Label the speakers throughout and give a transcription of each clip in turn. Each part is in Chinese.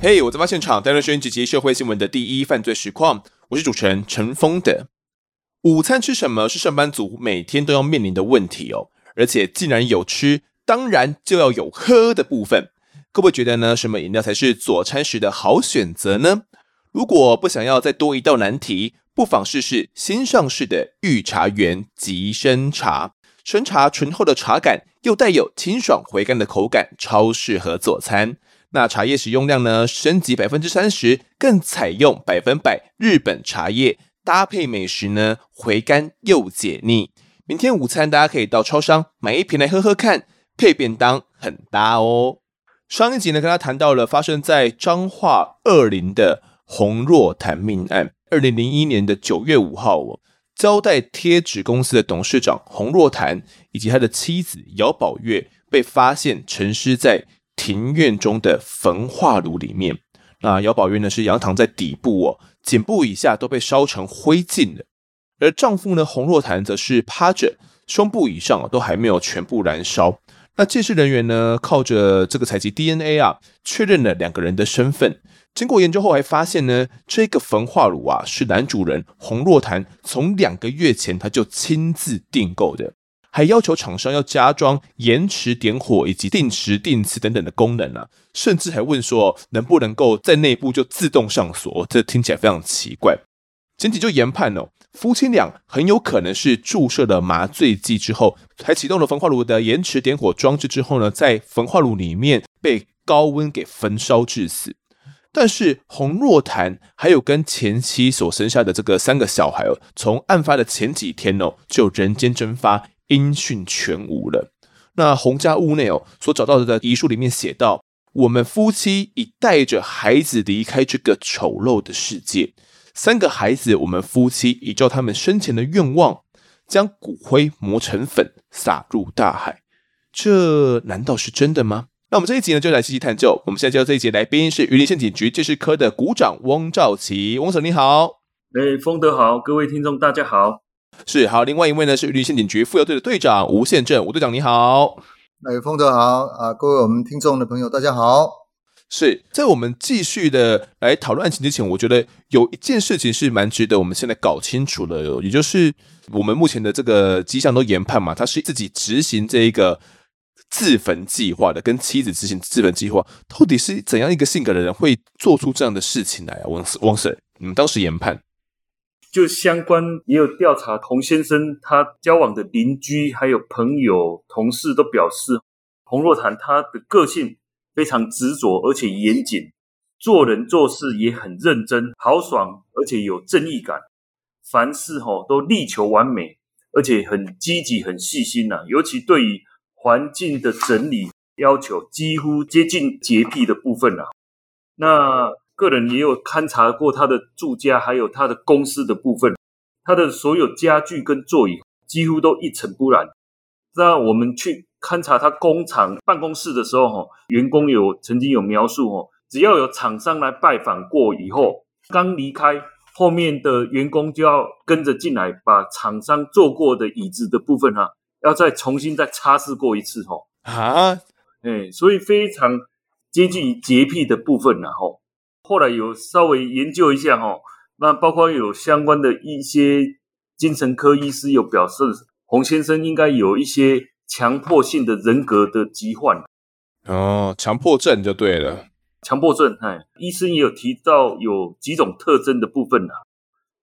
Speaker 1: 嘿我在发现场，带来声音及社会新闻的第一犯罪实况。我是主持人陈峰的。午餐吃什么是上班族每天都要面临的问题哦。而且既然有吃，当然就要有喝的部分。各位觉得呢？什么饮料才是佐餐时的好选择呢？如果不想要再多一道难题，不妨试试新上市的御茶园吉生茶。生茶醇厚的茶感，又带有清爽回甘的口感，超适合佐餐。那茶叶使用量呢，升级百分之三十，更采用百分百日本茶叶，搭配美食呢，回甘又解腻。明天午餐大家可以到超商买一瓶来喝喝看，配便当很搭哦。上一集呢，跟他谈到了发生在彰化二林的洪若潭命案。二零零一年的九月五号，哦，胶带贴纸公司的董事长洪若潭以及他的妻子姚宝月被发现沉尸在庭院中的焚化炉里面，那姚宝月呢是仰躺在底部哦，颈部以下都被烧成灰烬了，而丈夫呢洪若潭则是趴着，胸部以上都还没有全部燃烧。那鉴识人员呢靠着这个采集 DNA 啊，确认了两个人的身份。经过研究后还发现呢，这个焚化炉啊是男主人洪若潭从两个月前他就亲自订购的。还要求厂商要加装延迟点火以及定时定次等等的功能啊，甚至还问说能不能够在内部就自动上锁，这听起来非常奇怪。检警就研判哦，夫妻俩很有可能是注射了麻醉剂之后，还启动了焚化炉的延迟点火装置之后呢，在焚化炉里面被高温给焚烧致死。但是洪若潭还有跟前妻所生下的这个三个小孩哦，从案发的前几天哦就人间蒸发。音讯全无了。那洪家屋内哦所找到的遗书里面写道：“我们夫妻已带着孩子离开这个丑陋的世界。三个孩子，我们夫妻依照他们生前的愿望，将骨灰磨成粉，撒入大海。这难道是真的吗？”那我们这一集呢，就来细细探究。我们现在介绍这一集来宾是云林县警局鉴识科的股长翁兆奇，翁 Sir 你好。
Speaker 2: 哎，丰德好，各位听众大家好。
Speaker 1: 是好，另外一位呢是云林县警局妇幼队的队长吴宪正，吴队长你好。
Speaker 3: 哎，丰德好啊，各位我们听众的朋友大家好。
Speaker 1: 是在我们继续的来讨论案情之前，我觉得有一件事情是蛮值得我们现在搞清楚的，也就是我们目前的这个迹象都研判嘛，他是自己执行这一个自焚计划的，跟妻子执行自焚计划，到底是怎样一个性格的人会做出这样的事情来啊？翁翁 Sir，你们当时研判？
Speaker 2: 就相关也有调查，洪先生他交往的邻居、还有朋友、同事都表示，洪若潭他的个性非常执着，而且严谨，做人做事也很认真、豪爽，而且有正义感，凡事吼都力求完美，而且很积极、很细心呐。尤其对于环境的整理要求，几乎接近洁癖的部分呐。那。个人也有勘察过他的住家，还有他的公司的部分，他的所有家具跟座椅几乎都一尘不染。那我们去勘察他工厂办公室的时候，哈，员工有曾经有描述，哈，只要有厂商来拜访过以后，刚离开，后面的员工就要跟着进来，把厂商坐过的椅子的部分，哈，要再重新再擦拭过一次，哈。啊，哎，所以非常接近于洁癖的部分，然后。后来有稍微研究一下哈，那包括有相关的一些精神科医师有表示，洪先生应该有一些强迫性的人格的疾患。
Speaker 1: 哦，强迫症就对了。
Speaker 2: 强迫症，哎，医生也有提到有几种特征的部分呐，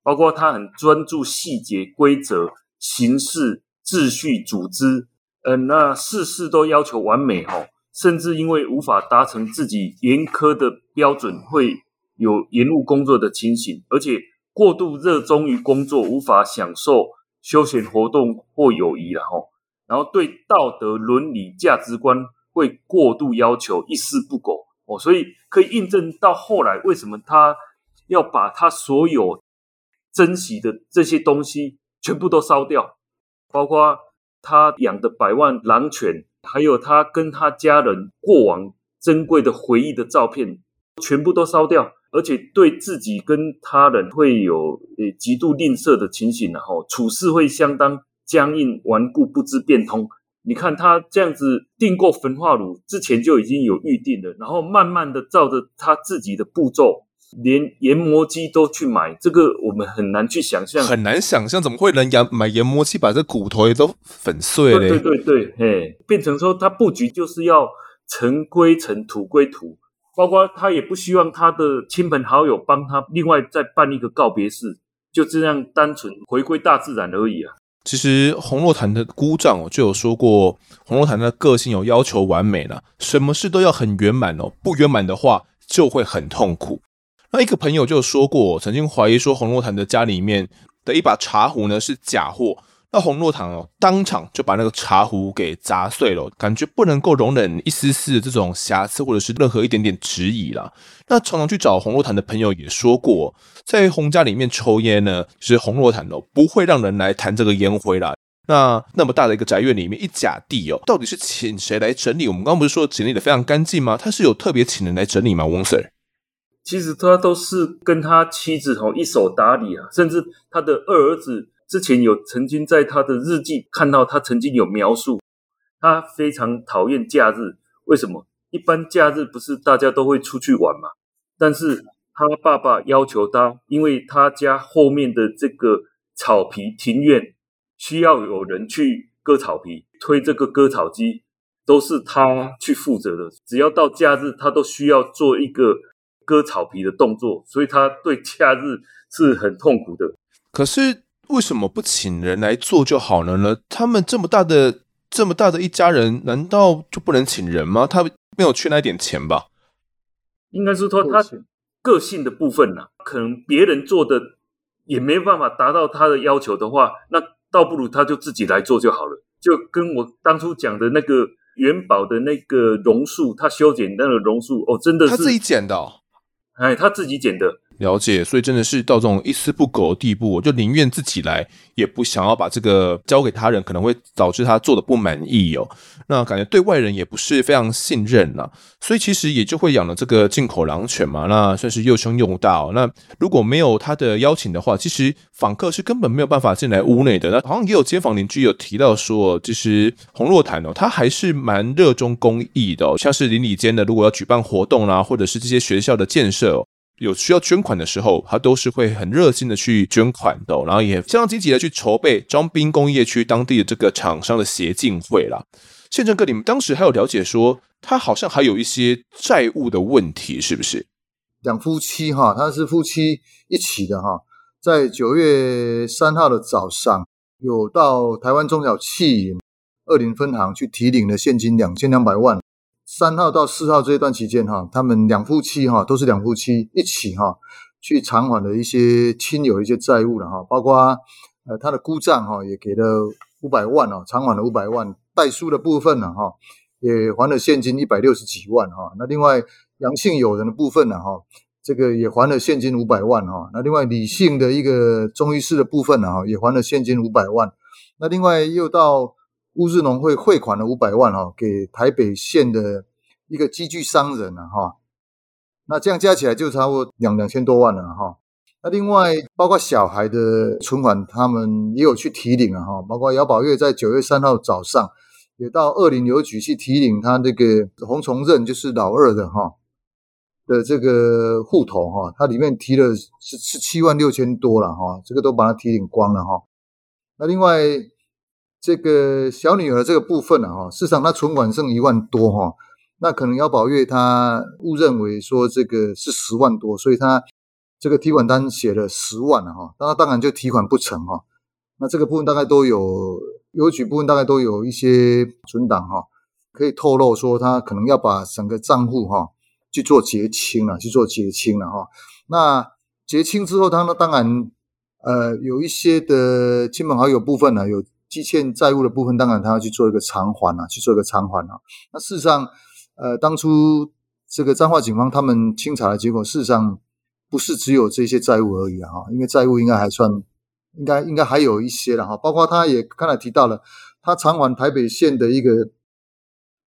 Speaker 2: 包括他很专注细节、规则、形式、秩序、组织，嗯，那事事都要求完美哈。甚至因为无法达成自己严苛的标准，会有延误工作的情形，而且过度热衷于工作，无法享受休闲活动或友谊了哈。然后对道德伦理价值观会过度要求，一丝不苟哦，所以可以印证到后来为什么他要把他所有珍惜的这些东西全部都烧掉，包括他养的百万狼犬。还有他跟他家人过往珍贵的回忆的照片，全部都烧掉，而且对自己跟他人会有呃极度吝啬的情形，然后处事会相当僵硬顽固，不知变通，你看他这样子订购焚化炉之前就已经有预定了，然后慢慢的照着他自己的步骤，连研磨机都去买，这个我们很难去想象，
Speaker 1: 很难想象怎么会能研买研磨器把这骨头也都粉碎了？
Speaker 2: 对对对，嘿，变成说他布局就是要尘归尘，土归土，包括他也不希望他的亲朋好友帮他另外再办一个告别式，就这样单纯回归大自然而已啊。
Speaker 1: 其实红洛潭的姑丈哦，就有说过，红洛潭的个性有要求完美了，什么事都要很圆满哦，不圆满的话就会很痛苦。那一个朋友就说过，曾经怀疑说洪若潭的家里面的一把茶壶呢是假货。那洪若潭哦，当场就把那个茶壶给砸碎了，感觉不能够容忍一丝丝的这种瑕疵，或者是任何一点点质疑啦。那常常去找洪若潭的朋友也说过，在洪家里面抽烟呢，其实洪若潭哦不会让人来弹这个烟灰啦。那那么大的一个宅院里面一甲地哦，到底是请谁来整理？我们刚刚不是说整理得非常干净吗？他是有特别请人来整理吗？翁 Sir？
Speaker 2: 其实他都是跟他妻子哦一手打理啊，甚至他的二儿子。之前有曾经在他的日记看到，他曾经有描述，他非常讨厌假日。为什么？一般假日不是大家都会出去玩嘛？但是他爸爸要求他，因为他家后面的这个草皮庭院需要有人去割草皮，推这个割草机都是他去负责的。只要到假日，他都需要做一个割草皮的动作，所以他对假日是很痛苦的。
Speaker 1: 可是。为什么不请人来做就好了呢？他们这么大的、这么大的一家人，难道就不能请人吗？他没有缺那点钱吧？
Speaker 2: 应该是说他个性的部分呢、啊，可能别人做的也没办法达到他的要求的话，那倒不如他就自己来做就好了。就跟我当初讲的那个元宝的那个榕树，他修剪那个榕树，哦，真的是他
Speaker 1: 自己剪的、哦，
Speaker 2: 哎，他自己剪的。
Speaker 1: 了解，所以真的是到这种一丝不苟的地步，我就宁愿自己来，也不想要把这个交给他人，可能会导致他做的不满意哦。那感觉对外人也不是非常信任了，所以其实也就会养了这个进口狼犬嘛。那算是又凶又大哦。那如果没有他的邀请的话，其实访客是根本没有办法进来屋内的。那好像也有街坊邻居有提到说，其实洪若潭哦，他还是蛮热衷公益的，像是邻里间的如果要举办活动啦，或者是这些学校的建设。有需要捐款的时候，他都是会很热心的去捐款的，然后也非常积极的去筹备彰滨工业区当地的这个厂商的协进会啦。宪政哥，你们当时还有了解说，他好像还有一些债务的问题，是不是？
Speaker 3: 两夫妻哈，他是夫妻一起的哈，在九月三号的早上，有到台湾中小企业二林分行去提领了现金两千两百万。三号到四号这一段期间，哈，他们两夫妻哈都是两夫妻一起哈去偿还了一些亲友一些债务了哈，包括呃他的姑丈哈也给了五百万哦，偿还了五百万，代书的部分呢哈也还了现金一百六十几万哈，那另外杨姓友人的部分呢哈，这个也还了现金五百万哈，那另外李姓的一个中医师的部分呢哈也还了现金五百万，那另外又到。乌日农会汇款了五百万哈，给台北县的一个机具商人了哈，那这样加起来就差不多两两千多万了哈。那另外包括小孩的存款，他们也有去提领了哈，包括姚宝月在九月三号早上也到二林邮局去提领他那个洪崇任，就是老二的哈的这个户头哈，他里面提了是是七万六千多了哈，这个都把它提领光了哈。那另外。这个小女儿这个部分呢，哈，事实上她存款剩一万多哈，那可能姚宝月她误认为说这个是十万多，所以她这个提款单写了十万了哈，那她当然就提款不成哈，那这个部分大概都有邮局部分大概都有一些存档哈，可以透露说她可能要把整个账户哈去做结清了，去做结清了哈，那结清之后，他呢当然呃有一些的亲朋好友部分呢有。积欠债务的部分，当然他要去做一个偿还啊，去做一个偿还啊。那事实上，呃，当初这个彰化警方他们清查的结果，事实上不是只有这些债务而已啊，因为债务应该还算，应该应该还有一些了哈。包括他也刚才提到了，他偿还台北县的一个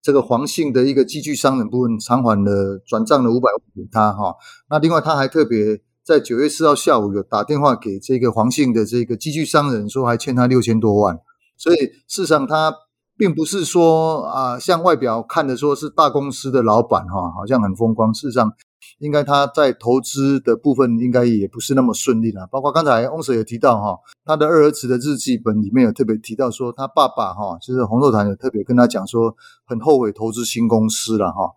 Speaker 3: 这个黄姓的一个机具商人部分，偿还了转账了五百万给他哈。那另外他还特别。在九月四号下午，有打电话给这个黄姓的这个机具商人，说还欠他六千多万，所以事实上他并不是说啊，像外表看的说是大公司的老板哈，好像很风光。事实上，应该他在投资的部分应该也不是那么顺利了。包括刚才翁 Sir 也提到哈，他的二儿子的日记本里面有特别提到说，他爸爸哈，就是洪若潭有特别跟他讲说，很后悔投资新公司了哈。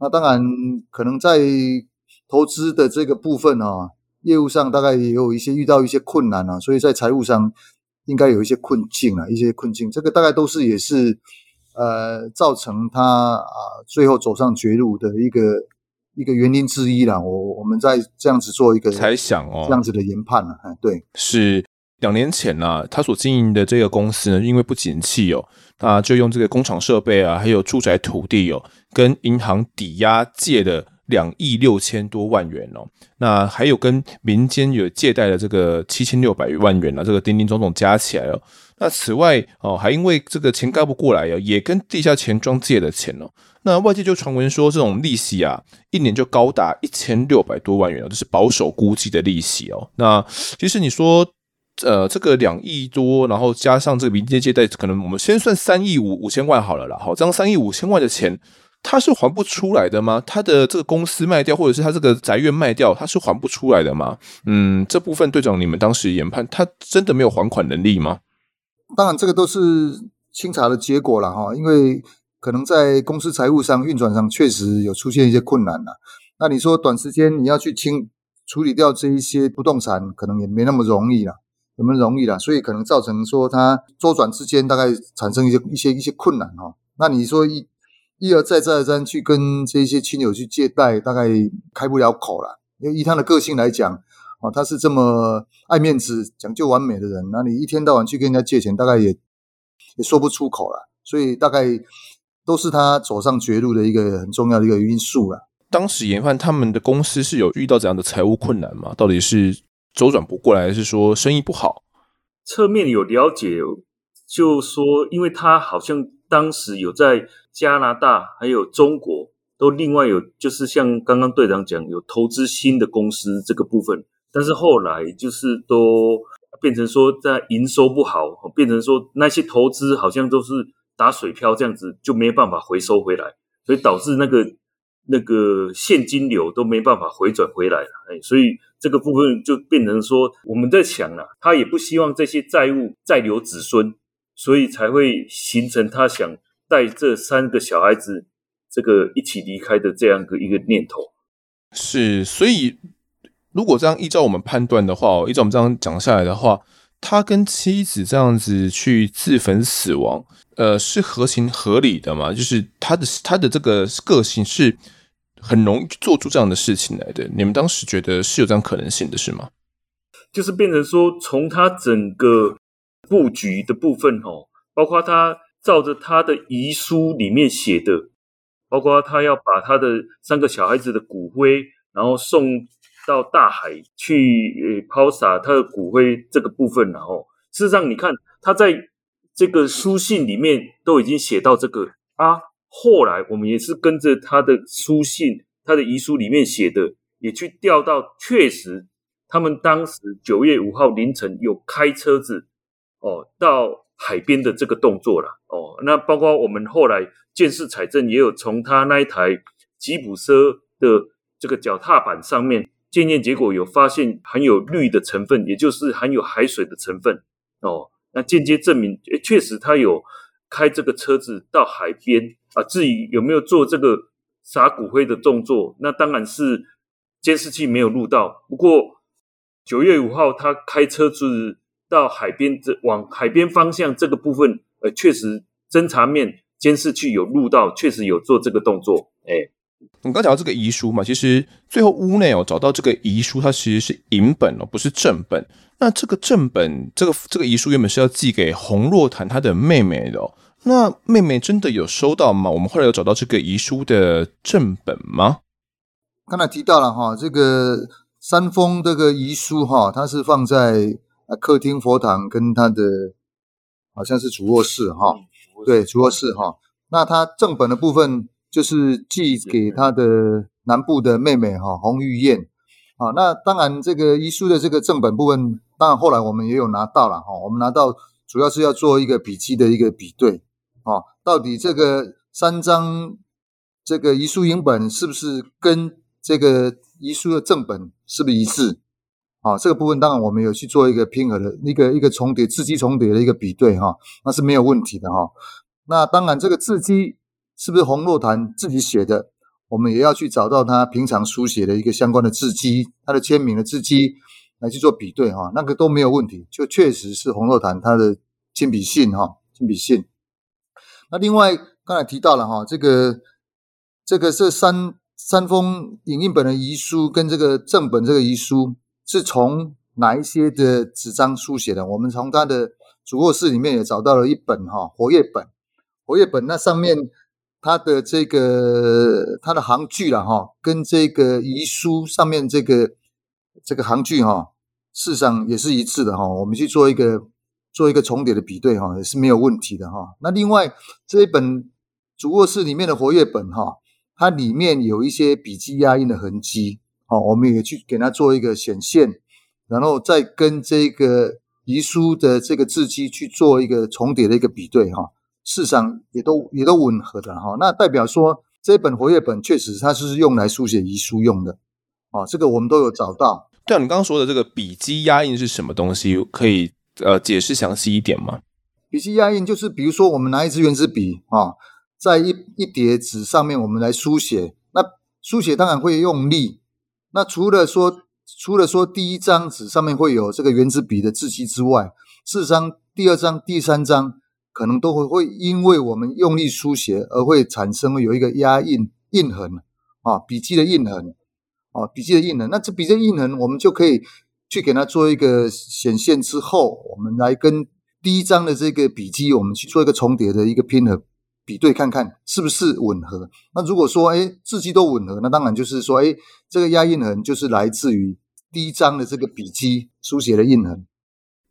Speaker 3: 那当然，可能在投资的这个部分啊，业务上大概也有一些遇到一些困难啊，所以在财务上。应该有一些困境啊，一些困境，这个大概都是也是呃造成他啊最后走上绝路的一个一个原因之一啦。我我们在这样子做一个
Speaker 1: 猜想哦，
Speaker 3: 这样子的研判了。对，
Speaker 1: 是两年前呢、啊，他所经营的这个公司呢，因为不景气哦，那就用这个工厂设备啊，还有住宅土地哦，跟银行抵押借的。两亿六千多万元哦，那还有跟民间有借贷的这个七千六百万元啊，这个叮叮总总加起来哦，那此外哦，还因为这个钱盖不过来，也跟地下钱庄借的钱哦。那外界就传闻说，这种利息啊，一年就高达一千六百多万元哦，这是保守估计的利息哦。那其实你说，呃，这个两亿多，然后加上这个民间借贷，可能我们先算三亿五五千万好了啦。好，这样三亿五千万的钱。他是还不出来的吗？他的这个公司卖掉，或者是他这个宅院卖掉，他是还不出来的吗？嗯，这部分队长，你们当时研判，他真的没有还款能力吗？
Speaker 3: 当然，这个都是清查的结果了哈，因为可能在公司财务上运转上确实有出现一些困难了。那你说短时间你要去清处理掉这一些不动产，可能也没那么容易了，有没有容易了？所以可能造成说他周转之间大概产生一些一些一些困难哈。那你说一。一而再再而三去跟这些亲友去借贷，大概开不了口了。因为以他的个性来讲，啊，他是这么爱面子、讲究完美的人，那你一天到晚去跟人家借钱，大概也也说不出口了。所以大概都是他走上绝路的一个很重要的一个因素了。
Speaker 1: 当时研判他们的公司是有遇到怎样的财务困难吗？到底是周转不过来，还是说生意不好？
Speaker 2: 侧面有了解，就说因为他好像当时有在。加拿大还有中国都另外有，就是像刚刚队长讲，有投资新的公司这个部分，但是后来就是都变成说在营收不好，变成说那些投资好像都是打水漂这样子，就没办法回收回来，所以导致那个那个现金流都没办法回转回来了。哎，所以这个部分就变成说我们在想啊，他也不希望这些债务再留子孙，所以才会形成他想。带这三个小孩子，这个一起离开的这样的一个念头，
Speaker 1: 是，所以如果这样依照我们判断的话，依照我们这样讲下来的话，他跟妻子这样子去自焚死亡，呃，是合情合理的嘛？就是他的他的这个个性是很容易做出这样的事情来的。你们当时觉得是有这样可能性的，是吗？
Speaker 2: 就是变成说，从他整个布局的部分，哦，包括他。照着他的遗书里面写的，包括他要把他的三个小孩子的骨灰，然后送到大海去抛洒他的骨灰这个部分，然后事实上你看他在这个书信里面都已经写到这个啊。后来我们也是跟着他的书信，他的遗书里面写的，也去调到，确实他们当时九月五号凌晨有开车子哦到。海边的这个动作了哦，那包括我们后来鉴识采证，也有从他那一台吉普车的这个脚踏板上面检验结果有发现含有氯的成分，也就是含有海水的成分哦。那间接证明，诶，确实他有开这个车子到海边啊。至于有没有做这个撒骨灰的动作，那当然是监视器没有录到。不过九月五号他开车子。到海边这往海边方向这个部分，呃，确实侦查面监视器有录到，确实有做这个动作。哎，
Speaker 1: 你刚讲到这个遗书嘛，其实最后屋内哦找到这个遗书，它其实是影本哦，不是正本。那这个正本，这个这个遗书原本是要寄给洪若潭他的妹妹的哦。那妹妹真的有收到吗？我们后来有找到这个遗书的正本吗？
Speaker 3: 刚才提到了哈，这个三封这个遗书哈，它是放在。客厅佛堂跟他的好像是主卧室哈，对，主卧室哈。那他正本的部分就是寄给他的南部的妹妹哈洪玉燕啊。那当然这个遗书的这个正本部分，当然后来我们也有拿到了哈。我们拿到主要是要做一个笔记的一个比对啊，到底这个三张这个遗书影本是不是跟这个遗书的正本是不是一致？啊、这个部分当然我们有去做一个拼合的一个一个重叠字迹重叠的一个比对哈、那是没有问题的哈、那当然这个字迹是不是洪若潭自己写的，我们也要去找到他平常书写的一个相关的字迹，他的签名的字迹来去做比对哈、那个都没有问题，就确实是洪若潭他的亲笔信哈，亲笔信。那另外刚才提到了哈、这个这个这三三封影印本的遗书跟这个正本这个遗书。是从哪一些的纸张书写的？我们从他的主卧室里面也找到了一本哈活页本，活页本那上面它的这个它的行距了哈，跟这个遗书上面这个这个行距哈，事实上也是一致的哈。我们去做一个做一个重叠的比对哈，也是没有问题的哈。那另外这一本主卧室里面的活页本哈，它里面有一些笔记压印的痕迹。哦，我们也去给它做一个显现，然后再跟这个遗书的这个字迹去做一个重叠的一个比对，哈，事实上也都也都吻合的，哈。那代表说这本活页本确实它是用来书写遗书用的，啊，这个我们都有找到。
Speaker 1: 对啊，你刚刚说的这个笔迹压印是什么东西？可以呃解释详细一点吗？
Speaker 3: 笔迹压印就是比如说我们拿一支圆珠笔啊，在一一叠纸上面我们来书写，那书写当然会用力。那除了说，除了说第一张纸上面会有这个原子笔的字迹之外，四张第二张、第三张可能都会会因为我们用力书写而会产生有一个压印印痕啊，笔迹的印痕啊，笔迹的印痕。那这笔迹印痕，我们就可以去给它做一个显现之后，我们来跟第一张的这个笔迹，我们去做一个重叠的一个拼合。比对看看是不是吻合。那如果说，哎，字迹都吻合，那当然就是说，哎，这个压印痕就是来自于第一张的这个笔迹书写的印痕。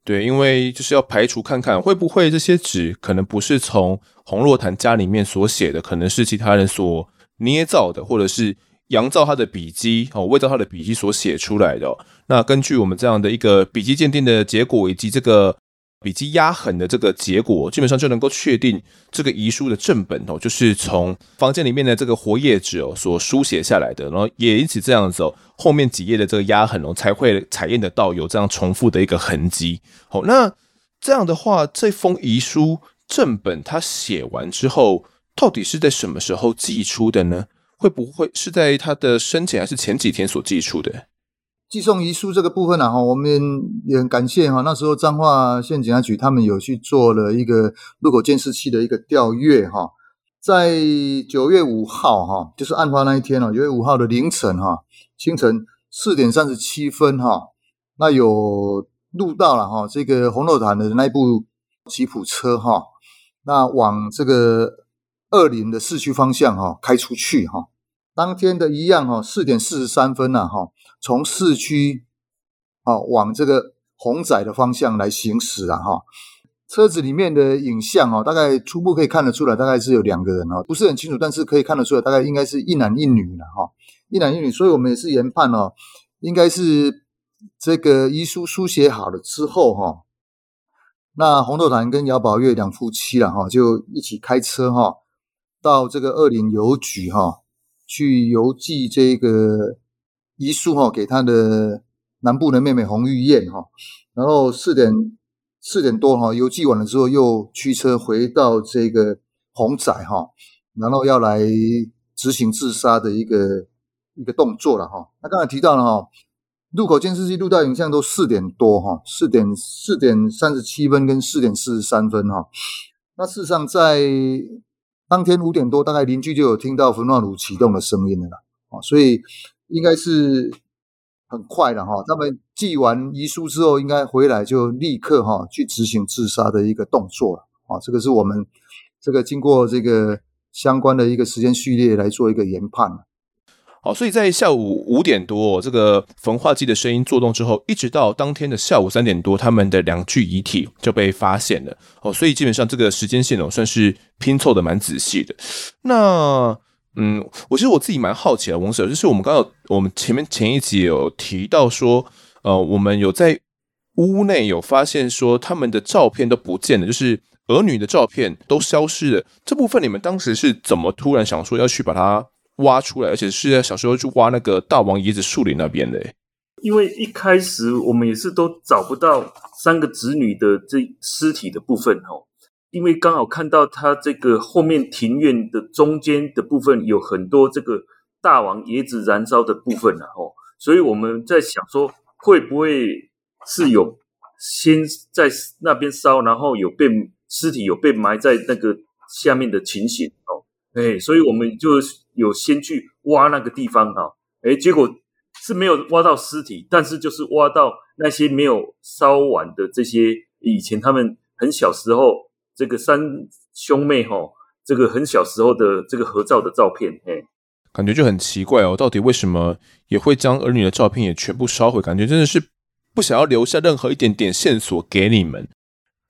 Speaker 1: 对，因为就是要排除看看会不会这些纸可能不是从洪若潭家里面所写的，可能是其他人所捏造的，或者是阳造他的笔迹哦，伪造他的笔迹所写出来的。那根据我们这样的一个笔迹鉴定的结果，以及这个。笔迹压痕的这个结果，基本上就能够确定这个遗书的正本哦，就是从房间里面的这个活页纸哦所书写下来的，然后也因此这样子哦，后面几页的这个压痕哦才会采验得到有这样重复的一个痕迹。好，那这样的话，这封遗书正本他写完之后，到底是在什么时候寄出的呢？会不会是在他的生前还是前几天所寄出的？
Speaker 3: 寄送遗书这个部分呢，哈，我们也很感谢哈。那时候彰化县警察局他们有去做了一个路口监视器的一个调阅哈，在九月五号哈，就是案发那一天哦，九月五号的凌晨哈，清晨四点三十七分哈，那有录到了哈，这个洪若潭的那一部吉普车哈，那往这个二林的市区方向哈开出去哈。当天的一样哈，四点四十三分呐哈，从市区啊往这个鸿仔的方向来行驶了哈。车子里面的影像哦，大概初步可以看得出来，大概是有两个人哦，不是很清楚，但是可以看得出来，大概应该是一男一女了哈，一男一女。所以我们也是研判哦，应该是这个遗书书写好了之后哈，那洪豆潭跟姚宝月两夫妻了哈，就一起开车哈，到这个二林邮局哈。去邮寄这个遗书哈，给他的南部的妹妹洪玉燕哈，然后四点四点多哈，邮寄完了之后又驱车回到这个洪仔哈，然后要来执行自杀的一个一个动作了哈。那刚才提到了哈，路口监视器录到影像都四点多哈，四点四点三十七分跟四点四十三分哈。那事实上在当天五点多，大概邻居就有听到焚化炉启动的声音了啦，所以应该是很快了哈。他们寄完遗书之后，应该回来就立刻哈去执行自杀的一个动作了啊。这个是我们这个经过这个相关的一个时间序列来做一个研判。
Speaker 1: 好，所以在下午五点多，这个焚化剂的声音作动之后，一直到当天的下午三点多，他们的两具遗体就被发现了。哦，所以基本上这个时间线哦，算是拼凑的蛮仔细的。那，嗯，我其实我自己蛮好奇的，翁 Sir，就是我们刚刚我们前面前一集有提到说，呃，我们有在屋内有发现说他们的照片都不见了，就是儿女的照片都消失了。这部分你们当时是怎么突然想说要去把它挖出来，而且是在小时候去挖那个大王椰子树林那边的？
Speaker 2: 因为一开始我们也是都找不到三个子女的这尸体的部分哦，因为刚好看到他这个后面庭院的中间的部分有很多这个大王椰子燃烧的部分哦，所以我们在想说会不会是有先在那边烧，然后有被尸体有被埋在那个下面的情形哦，哎，所以我们就有先去挖那个地方哈，哎，结果。是没有挖到尸体，但是就是挖到那些没有烧完的这些以前他们很小时候这个三兄妹哈，这个很小时候的这个合照的照片，哎，
Speaker 1: 感觉就很奇怪哦，到底为什么也会将儿女的照片也全部烧毁？感觉真的是不想要留下任何一点点线索给你们。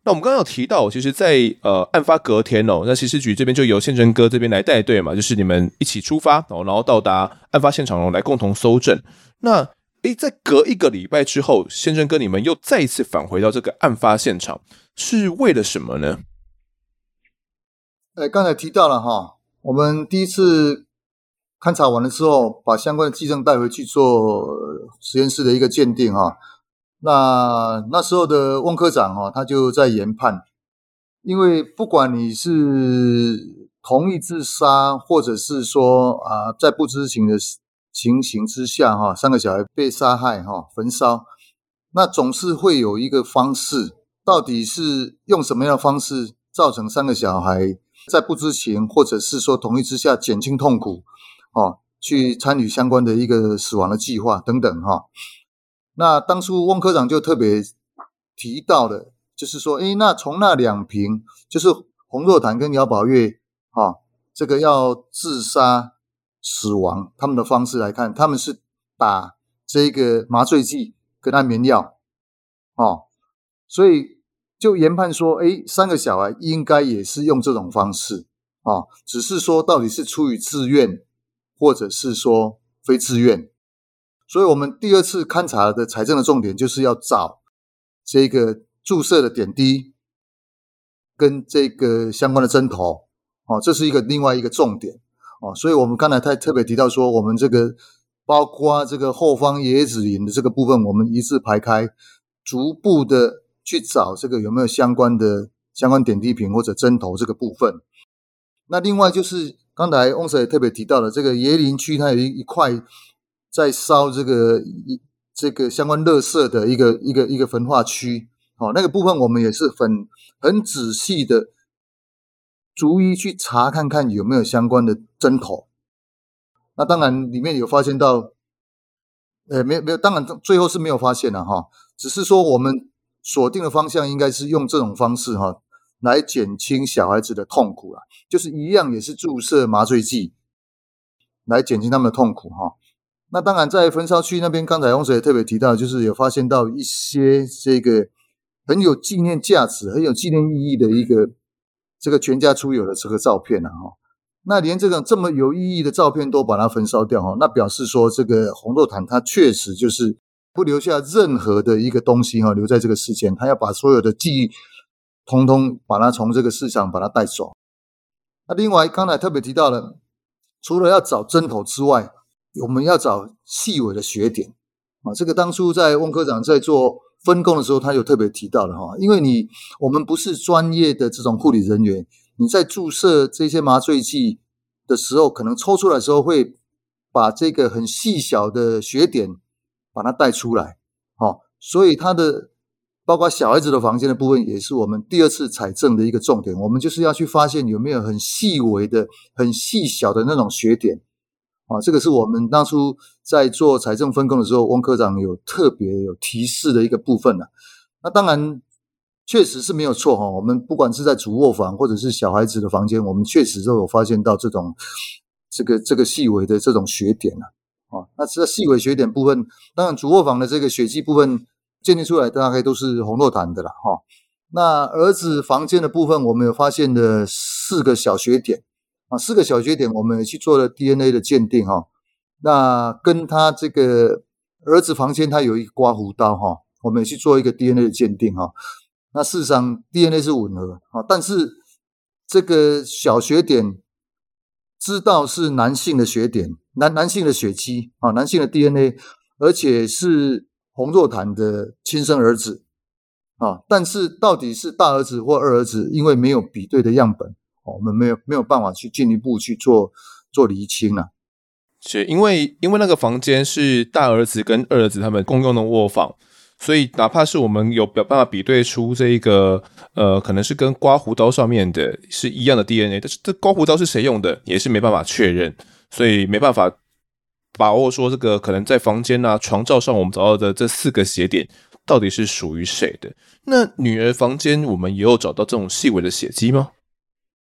Speaker 1: 那我们刚刚有提到，其实在，在呃案发隔天哦，那刑事局这边就由宪政哥这边来带队嘛，就是你们一起出发哦，然后到达案发现场哦，来共同搜证。那诶，在隔一个礼拜之后，宪政哥你们又再一次返回到这个案发现场，是为了什么呢？
Speaker 3: 刚才提到了哈，我们第一次勘查完了之后，把相关的迹证带回去做实验室的一个鉴定哈。那那时候的翁科长哈，他就在研判，因为不管你是同意自杀，或者是说啊，在不知情的情形之下哈，三个小孩被杀害哈，焚烧，那总是会有一个方式，到底是用什么样的方式造成三个小孩在不知情，或者是说同意之下减轻痛苦，哦，去参与相关的一个死亡的计划等等哈。那当初翁科长就特别提到的，就是说，诶，那从那两瓶，就是洪若潭跟姚宝月，哈，这个要自杀死亡，他们的方式来看，他们是打这个麻醉剂跟安眠药，哦，所以就研判说，诶，三个小孩应该也是用这种方式，啊，只是说到底是出于自愿，或者是说非自愿。所以，我们第二次勘查的财政的重点，就是要找这个注射的点滴跟这个相关的针头，哦，这是一个另外一个重点哦。所以我们刚才太特别提到说，我们这个包括这个后方椰子林的这个部分，我们一字排开，逐步的去找这个有没有相关的相关点滴瓶或者针头这个部分。那另外就是刚才翁 Sir 也特别提到的，这个椰林区它有一一块。在烧这个一这个相关垃圾的一个一个一个焚化区，哦，那个部分我们也是很很仔细的，逐一去查看看有没有相关的针头。那当然里面有发现到，呃，没有没有，当然最后是没有发现了哈，只是说我们锁定的方向应该是用这种方式哈，来减轻小孩子的痛苦啦，就是一样也是注射麻醉剂，来减轻他们的痛苦哈。那当然，在焚烧区那边，刚才洪水也特别提到，就是有发现到一些这个很有纪念价值、很有纪念意义的一个这个全家出游的这个照片啊，哈。那连这个这么有意义的照片都把它焚烧掉，哈，那表示说这个红豆毯它确实就是不留下任何的一个东西哈，留在这个世间，他要把所有的记忆通通把它从这个世上把它带走。那另外刚才特别提到了，除了要找针头之外，我们要找细微的血点啊，这个当初在翁科长在做分工的时候，他有特别提到的哈，因为你我们不是专业的这种护理人员，你在注射这些麻醉剂的时候，可能抽出来的时候会把这个很细小的血点把它带出来，好，所以它的包括小孩子的房间的部分，也是我们第二次采证的一个重点，我们就是要去发现有没有很细微的、很细小的那种血点。啊，这个是我们当初在做财政分工的时候，翁科长有特别有提示的一个部分呢。那当然，确实是没有错哈。我们不管是在主卧房或者是小孩子的房间，我们确实都有发现到这种这个这个细微的这种血点呢。啊，那这细微血点部分，当然主卧房的这个血迹部分鉴定出来大概都是洪若潭的了哈。那儿子房间的部分，我们有发现的四个小血点。啊，四个小血点，我们也去做了 DNA 的鉴定哈。那跟他这个儿子房间，他有一个刮胡刀哈，我们也去做一个 DNA 的鉴定哈。那事实上 DNA 是吻合啊，但是这个小血点知道是男性的血点，男男性的血迹啊，男性的 DNA，而且是洪若潭的亲生儿子啊，但是到底是大儿子或二儿子，因为没有比对的样本，我们没有没有办法去进一步去做做厘清了。
Speaker 1: 是因为因为那个房间是大儿子跟二儿子他们共用的卧房。所以，哪怕是我们有办法比对出这一个，呃，可能是跟刮胡刀上面的是一样的 DNA，但是这刮胡刀是谁用的，也是没办法确认，所以没办法把握说这个可能在房间啊、床罩上我们找到的这四个血点到底是属于谁的。那女儿房间我们也有找到这种细微的血迹吗？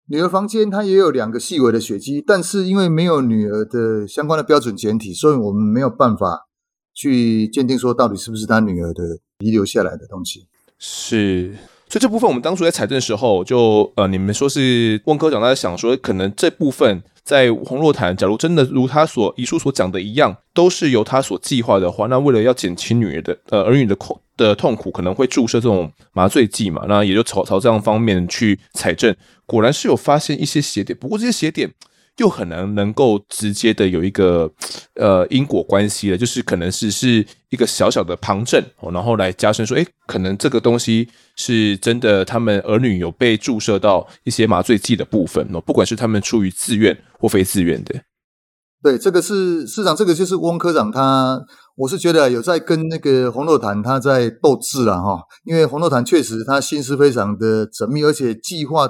Speaker 3: 女儿房间它也有两个细微的血迹，但是因为没有女儿的相关的标准简体，所以我们没有办法。去鉴定说到底是不是她女儿的遗留下来的东西？
Speaker 1: 是，所以这部分我们当初在采证的时候就，呃，你们说是翁科长他在想说，可能这部分在洪若潭，假如真的如他所遗书所讲的一样，都是由他所计划的话，那为了要减轻女儿的呃儿女的痛的痛苦，可能会注射这种麻醉剂嘛，那也就朝朝这样方面去采证，果然是有发现一些血点，不过这些血点。又很难能够直接的有一个呃因果关系了，就是可能是是一个小小的旁证，然后来加深说，诶，可能这个东西是真的，他们儿女有被注射到一些麻醉剂的部分哦，不管是他们出于自愿或非自愿的。
Speaker 3: 对，这个是市长，这个就是翁科长他，我是觉得有在跟那个洪若谈他在斗智了哈，因为洪若谈确实他心思非常的缜密，而且计划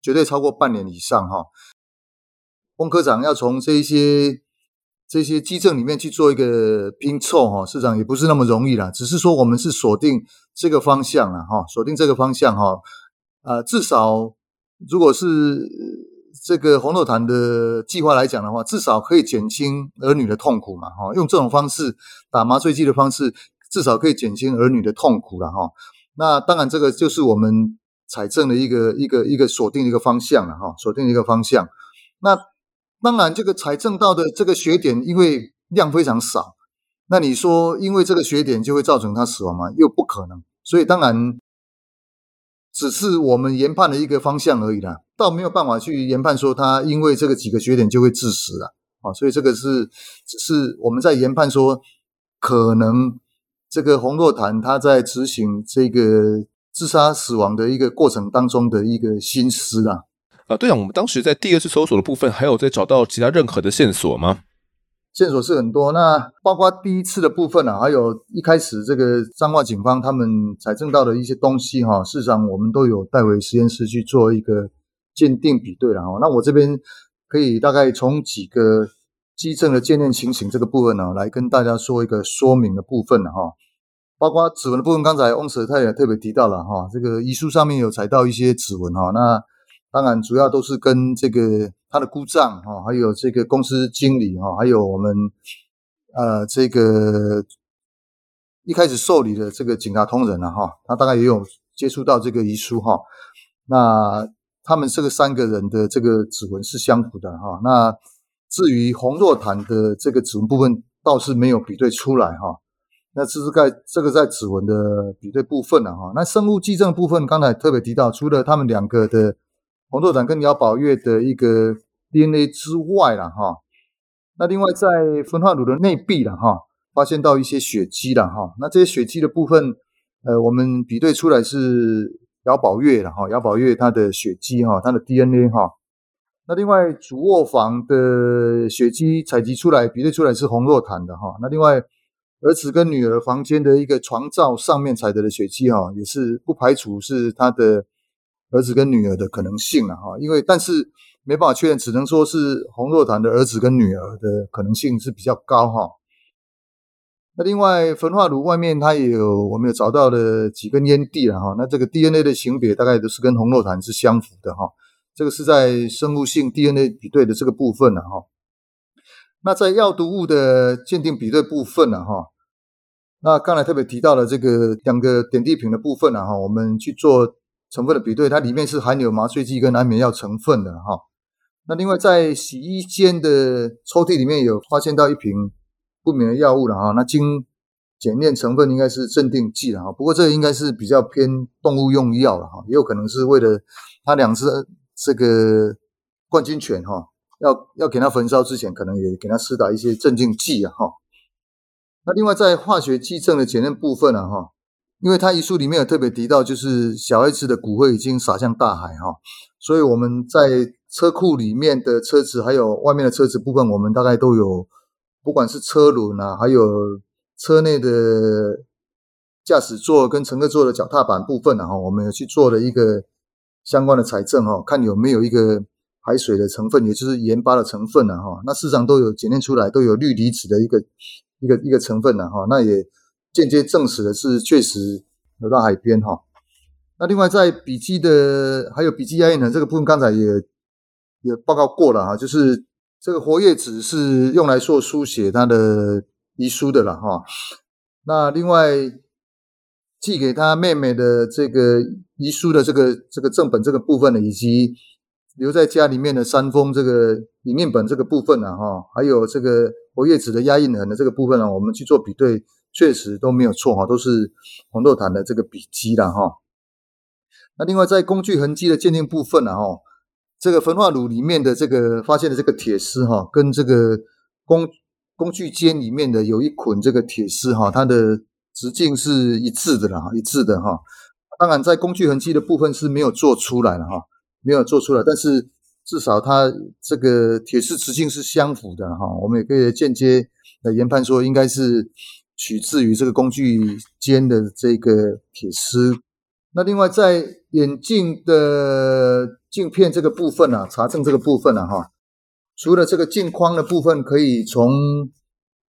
Speaker 3: 绝对超过半年以上哈。翁科长要从这些这些基证里面去做一个拼凑哈，市长也不是那么容易啦。只是说我们是锁定这个方向了哈，锁定这个方向哈，啊，至少如果是这个洪若潭的计划来讲的话，至少可以减轻儿女的痛苦嘛哈。用这种方式打麻醉剂的方式，至少可以减轻儿女的痛苦了哈。那当然，这个就是我们采证的一个一个一个锁定的一个方向了哈，锁定的一个方向。那当然，这个采证到的这个血点，因为量非常少，那你说因为这个血点就会造成他死亡吗？又不可能。所以当然只是我们研判的一个方向而已啦，倒没有办法去研判说他因为这个几个血点就会致死了啊。所以这个是只是我们在研判说，可能这个洪若潭他在执行这个自杀死亡的一个过程当中的一个心思啊。
Speaker 1: 啊，队长，我们当时在第二次搜索的部分，还有在找到其他任何的线索吗？
Speaker 3: 线索是很多，那包括第一次的部分啊，还有一开始这个彰化警方他们采证到的一些东西哈，事实上我们都有带回实验室去做一个鉴定比对了哈。那我这边可以大概从几个基证的鉴定情形这个部分呢，来跟大家说一个说明的部分了哈。包括指纹的部分，刚才翁舍太也特别提到了哈，这个遗书上面有采到一些指纹哈，那。当然，主要都是跟这个他的姑丈哈，还有这个公司经理哈，还有我们呃这个一开始受理的这个警察同仁了哈，他大概也有接触到这个遗书哈。那他们这个三个人的这个指纹是相符的哈。那至于洪若潭的这个指纹部分，倒是没有比对出来哈。那这是在这个在指纹的比对部分了哈。那生物迹证部分，刚才特别提到，除了他们两个的。洪若潭跟姚宝月的一个 DNA 之外了哈，那另外在焚化炉的内壁了哈，发现到一些血迹了哈，那这些血迹的部分，呃，我们比对出来是姚宝月了哈，姚宝月他的血迹哈，他的 DNA 哈，那另外主卧房的血迹采集出来，比对出来是洪若潭的哈，那另外儿子跟女儿房间的一个床罩上面采得的血迹哈，也是不排除是他的。儿子跟女儿的可能性了哈，因为但是没办法确认，只能说是洪若潭的儿子跟女儿的可能性是比较高哈。那另外焚化炉外面它也有我们有找到的几根烟蒂了哈，那这个 DNA 的型别大概都是跟洪若潭是相符的哈。这个是在生物性 DNA 比对的这个部分了哈。那在药毒物的鉴定比对部分了哈，那刚才特别提到了这个两个点滴瓶的部分了哈，我们去做。成分的比对，它里面是含有麻醉剂跟安眠药成分的哈。那另外在洗衣间的抽屉里面有发现到一瓶不明的药物了哈。那经检验成分应该是镇定剂了哈。不过这应该是比较偏动物用药了哈，也有可能是为了他两只这个冠军犬哈，要要给它焚烧之前，可能也给它施打一些镇静剂啊哈。那另外在化学剂证的检验部分啊哈，因为他遗书里面有特别提到，就是小孩子的骨灰已经洒向大海哈，所以我们在车库里面的车子还有外面的车子部分，我们大概都有，不管是车轮啊，还有车内的驾驶座跟乘客座的脚踏板部分啊哈，我们有去做了一个相关的采证哈，看有没有一个海水的成分，也就是盐巴的成分啊哈，那市场都有检验出来，都有氯离子的一个。一个一个成分呢，哈，那也间接证实的是确实流到海边哈。那另外在笔记的还有笔记压印呢，这个部分刚才也也报告过了哈，就是这个活页纸是用来做书写他的遗书的了哈。那另外寄给他妹妹的这个遗书的这个这个正本这个部分呢，以及留在家里面的三封这个影印本这个部分呢，哈，还有这个。活页纸的压印痕的这个部分呢，我们去做比对，确实都没有错哈，都是洪若潭的这个笔迹了哈。那另外在工具痕迹的鉴定部分呢，哈，这个焚化炉里面的这个发现的这个铁丝哈，跟这个工工具间里面的有一捆这个铁丝哈，它的直径是一致的啦，一致的哈。当然在工具痕迹的部分是没有做出来了哈，没有做出来，但是。至少它这个铁丝直径是相符的哈，我们也可以间接的研判说，应该是取自于这个工具间的这个铁丝。那另外在眼镜的镜片这个部分啊，查证这个部分啊哈，除了这个镜框的部分，可以从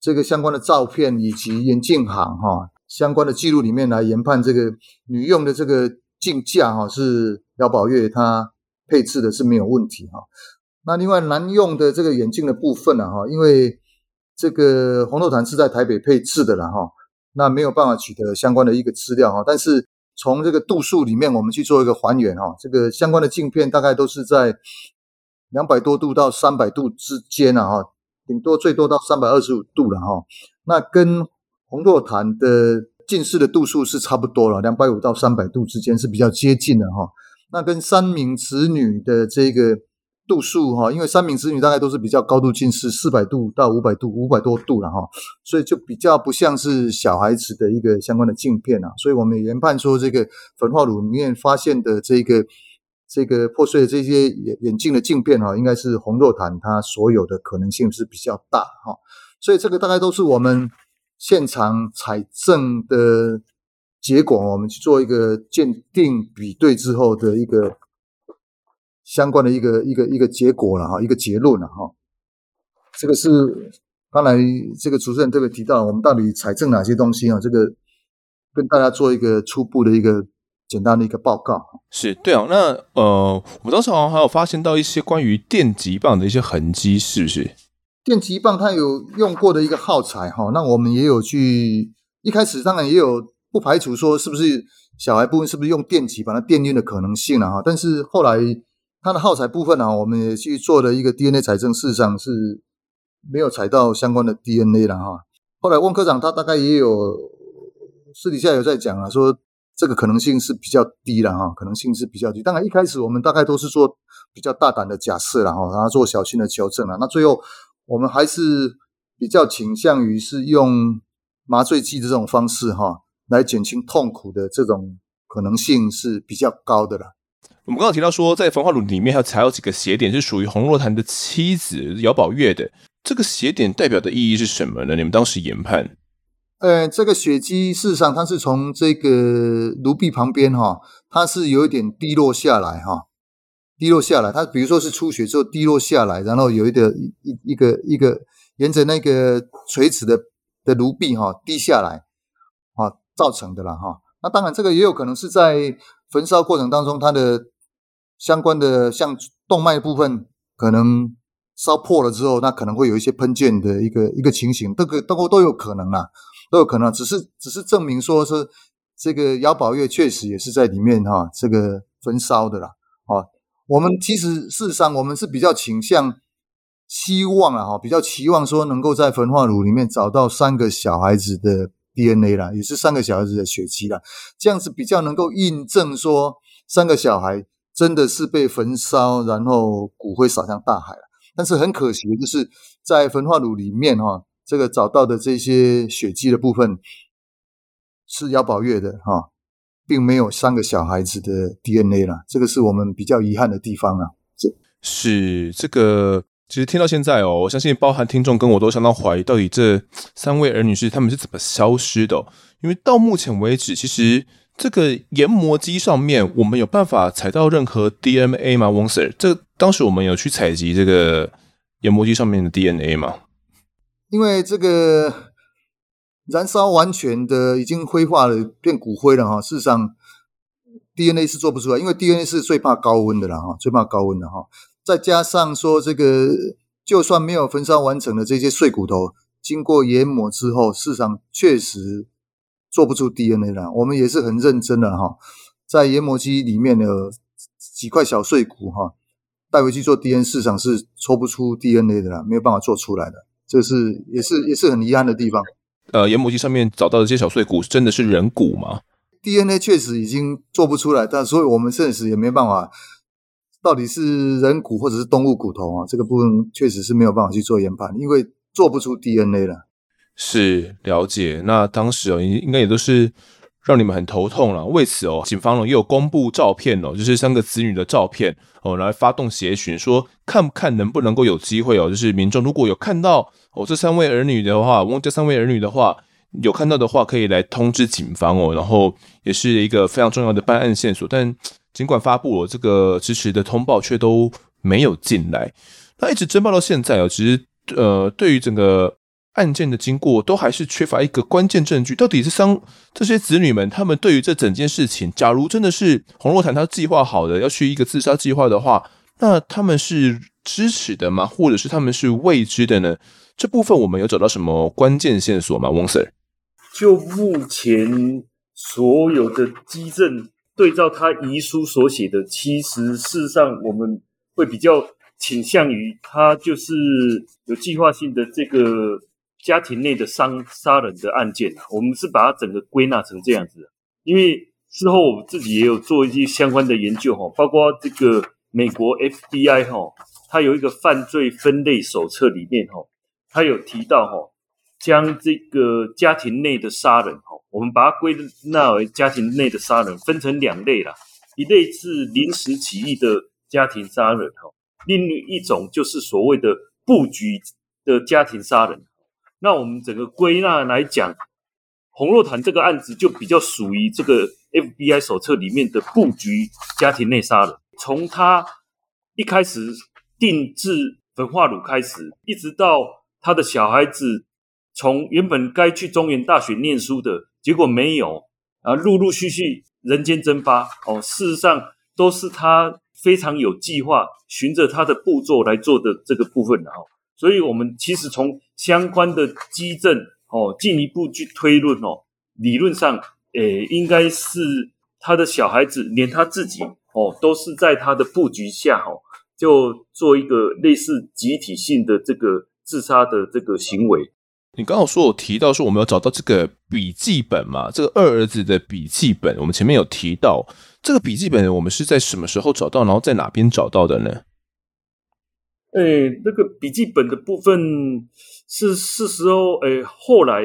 Speaker 3: 这个相关的照片以及眼镜行哈相关的记录里面来研判这个女用的这个镜架哈是姚宝月她。配置的是没有问题哈，那另外男用的这个眼镜的部分呢哈，因为这个洪若潭是在台北配置的了哈，那没有办法取得相关的一个资料哈，但是从这个度数里面我们去做一个还原哈，这个相关的镜片大概都是在两百多度到三百度之间啊哈，顶多最多到三百二十五度了哈，那跟洪若潭的近视的度数是差不多了，两百五到三百度之间是比较接近的哈。那跟三名子女的这个度数哈，因为三名子女大概都是比较高度近视，四百度到五百度，五百多度了哈，所以就比较不像是小孩子的一个相关的镜片啊。所以我们研判说，这个焚化炉里面发现的这个这个破碎的这些眼眼镜的镜片哈，应该是红肉毯它所有的可能性是比较大哈。所以这个大概都是我们现场采证的。结果我们去做一个鉴定比对之后的一个相关的一个一个一个结果了哈，一个结论了哈。这个是刚才这个主持人特别提到，我们到底采证哪些东西啊？这个跟大家做一个初步的一个简单的一个报告。
Speaker 1: 是对啊，那呃，我们当时好像还有发现到一些关于电极棒的一些痕迹，是不是？
Speaker 3: 电极棒它有用过的一个耗材哈，那我们也有去一开始当然也有。不排除说是不是小孩部分是不是用电极把它电晕的可能性了哈，但是后来它的耗材部分呢，我们也去做了一个 DNA 采证，事实上是没有采到相关的 DNA 了哈。后来汪科长他大概也有私底下有在讲啊，说这个可能性是比较低了哈，可能性是比较低。当然一开始我们大概都是做比较大胆的假设了哈，然后做小心的求证了。那最后我们还是比较倾向于是用麻醉剂的这种方式哈。来减轻痛苦的这种可能性是比较高的了。
Speaker 1: 我们刚刚提到说，在焚化炉里面还有还有几个血点是属于洪若潭的妻子姚宝月的，这个血点代表的意义是什么呢？你们当时研判？
Speaker 3: 呃，这个血迹事实上它是从这个炉壁旁边哈，它是有一点滴落下来哈，滴落下来。它比如说是出血之后滴落下来，然后有一点一一个一个沿着那个垂直的的炉壁哈滴下来啊。造成的了哈，那当然这个也有可能是在焚烧过程当中，它的相关的像动脉部分可能烧破了之后，那可能会有一些喷溅的一个一个情形，这个都都有可能啦，都有可能，只是只是证明说是这个姚宝月确实也是在里面哈，这个焚烧的啦，啊，我们其实事实上我们是比较倾向希望啊哈，比较期望说能够在焚化炉里面找到三个小孩子的。DNA 啦，也是三个小孩子的血迹啦，这样子比较能够印证说三个小孩真的是被焚烧，然后骨灰撒向大海了。但是很可惜的就是在焚化炉里面哈，这个找到的这些血迹的部分是姚宝月的哈，并没有三个小孩子的 DNA 啦，这个是我们比较遗憾的地方啊。这
Speaker 1: 是这个。其实听到现在哦，我相信包含听众跟我都相当怀疑，到底这三位儿女是他们是怎么消失的？因为到目前为止，其实这个研磨机上面我们有办法采到任何 DNA 吗？翁 Sir，这当时我们有去采集这个研磨机上面的 DNA 吗？
Speaker 3: 因为这个燃烧完全的已经灰化了，变骨灰了哈。事实上，DNA 是做不出来，因为 DNA 是最怕高温的了哈，最怕高温的哈。再加上说，这个就算没有焚烧完成的这些碎骨头，经过研磨之后，事实上确实做不出 DNA 来。我们也是很认真的哈，在研磨机里面的几块小碎骨哈，带回去做 DNA，市场是抽不出 DNA 的啦，没有办法做出来的，这是也是也是很遗憾的地方。
Speaker 1: 呃，研磨机上面找到的这些小碎骨，真的是人骨吗
Speaker 3: ？DNA 确实已经做不出来，但所以我们现实也没办法。到底是人骨或者是动物骨头啊？这个部分确实是没有办法去做研判，因为做不出 DNA 了。
Speaker 1: 是了解。那当时哦，应应该也都是让你们很头痛了。为此哦，警方呢也有公布照片哦，就是三个子女的照片哦，来发动协寻，说看不看能不能够有机会哦，就是民众如果有看到哦这三位儿女的话，问这三位儿女的话，有看到的话可以来通知警方哦，然后也是一个非常重要的办案线索，但。尽管发布了这个支持的通报，却都没有进来。那一直侦报到现在哦，其实呃，对于整个案件的经过，都还是缺乏一个关键证据。到底是三这些子女们，他们对于这整件事情，假如真的是洪若潭他计划好的要去一个自杀计划的话，那他们是支持的吗？或者是他们是未知的呢？这部分我们有找到什么关键线索吗？翁 Sir，
Speaker 2: 就目前所有的基证。对照他遗书所写的，其实事实上我们会比较倾向于他就是有计划性的这个家庭内的伤杀人的案件。我们是把它整个归纳成这样子，因为之后我们自己也有做一些相关的研究哈，包括这个美国 FBI 哈，它有一个犯罪分类手册里面哈，它有提到哈。将这个家庭内的杀人，哈，我们把它归纳为家庭内的杀人，分成两类啦。一类是临时起意的家庭杀人，哈，另一种就是所谓的布局的家庭杀人。那我们整个归纳来讲，洪若潭这个案子就比较属于这个 FBI 手册里面的布局家庭内杀人。从他一开始定制焚化炉开始，一直到他的小孩子。从原本该去中原大学念书的，结果没有，啊，陆陆续续人间蒸发，哦，事实上都是他非常有计划，循着他的步骤来做的这个部分的哈。所以，我们其实从相关的基证哦，进一步去推论哦，理论上，诶，应该是他的小孩子，连他自己哦，都是在他的布局下哦，就做一个类似集体性的这个自杀的这个行为。
Speaker 1: 你刚好说，我提到说我们有找到这个笔记本嘛？这个二儿子的笔记本，我们前面有提到这个笔记本，我们是在什么时候找到，然后在哪边找到的呢？
Speaker 2: 诶，那个笔记本的部分是是时候，诶，后来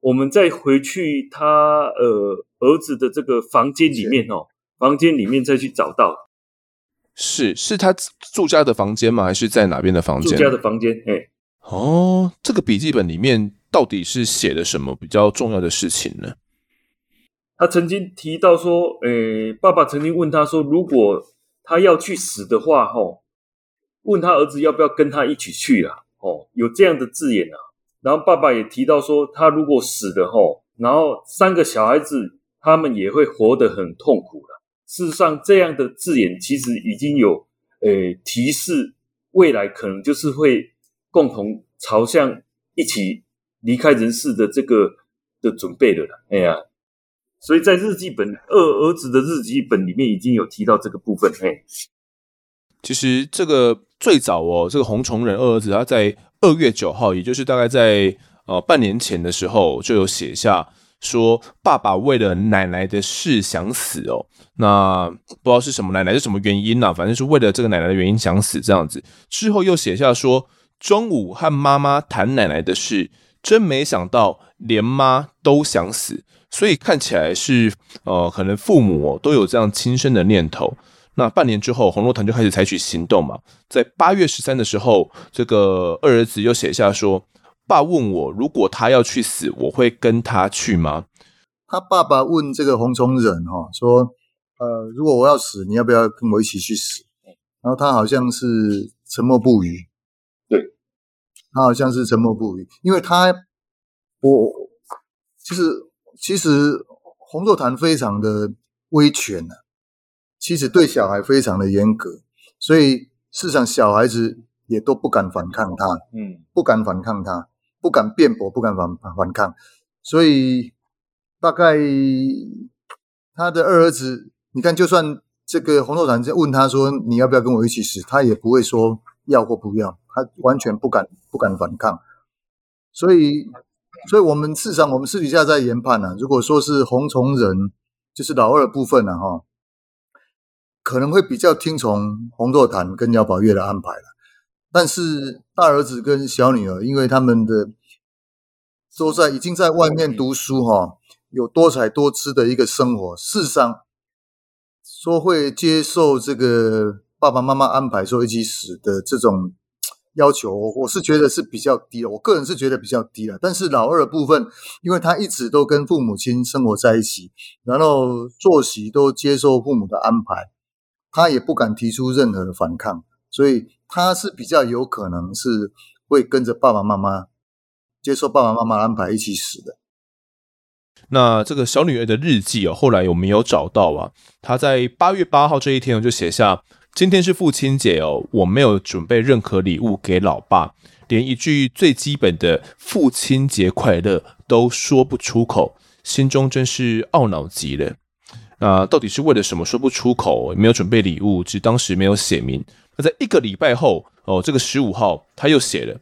Speaker 2: 我们再回去他呃儿子的这个房间里面哦，房间里面再去找到。
Speaker 1: 是是他住家的房间吗？还是在哪边的房间？
Speaker 2: 住家的房间，诶。
Speaker 1: 哦，这个笔记本里面到底是写的什么比较重要的事情呢？
Speaker 2: 他曾经提到说，诶，爸爸曾经问他说，如果他要去死的话，吼，问他儿子要不要跟他一起去啊？哦，有这样的字眼啊。然后爸爸也提到说，他如果死的吼，然后三个小孩子他们也会活得很痛苦了。事实上，这样的字眼其实已经有，诶，提示未来可能就是会。共同朝向一起离开人世的这个的准备的了，哎呀，所以在日记本二儿子的日记本里面已经有提到这个部分。嘿，
Speaker 1: 其实这个最早哦，这个红虫人二儿子他在二月九号，也就是大概在呃半年前的时候，就有写下说爸爸为了奶奶的事想死哦。那不知道是什么奶奶是什么原因呢、反正是为了这个奶奶的原因想死这样子。之后又写下说，中午和妈妈谈奶奶的事，真没想到连妈都想死。所以看起来是呃，可能父母、都有这样轻生的念头。那半年之后，洪若潭就开始采取行动嘛。在八月十三的时候，这个二儿子又写下说：“爸问我，如果他要去死，我会跟他去吗？”
Speaker 3: 他爸爸问这个洪崇仁哈说：“呃，如果我要死，你要不要跟我一起去死？”然后他好像是沉默不语。
Speaker 2: 对，
Speaker 3: 他好像是沉默不语，因为他我其实其实洪若潭非常的威权呢、啊。其实对小孩非常的严格，所以事实上小孩子也都不敢反抗他，嗯，不敢反抗他，不敢辩驳，不敢反反抗。所以大概他的二儿子，你看，就算这个洪若潭在问他说你要不要跟我一起死，他也不会说要或不要，他完全不敢不敢反抗。所以，所以我们事实上我们私底下在研判呢、啊，如果说是红虫人，就是老二的部分呢、啊，哈。可能会比较听从洪若潭跟姚宝月的安排了，但是大儿子跟小女儿，因为他们的都在已经在外面读书哈，有多彩多姿的一个生活，事实上说会接受这个爸爸妈妈安排说一起死的这种要求，我是觉得是比较低的。我个人是觉得比较低了。但是老二的部分，因为他一直都跟父母亲生活在一起，然后作息都接受父母的安排。他也不敢提出任何的反抗，所以他是比较有可能是会跟着爸爸妈妈接受爸爸妈妈安排一起死的。
Speaker 1: 那这个小女儿的日记哦，后来有没有找到啊？她在八月八号这一天就写下：今天是父亲节哦，我没有准备任何礼物给老爸，连一句最基本的父亲节快乐都说不出口，心中真是懊恼极了。那到底是为了什么说不出口？没有准备礼物，只当时没有写明。那在一个礼拜后，哦，这个十五号他又写了：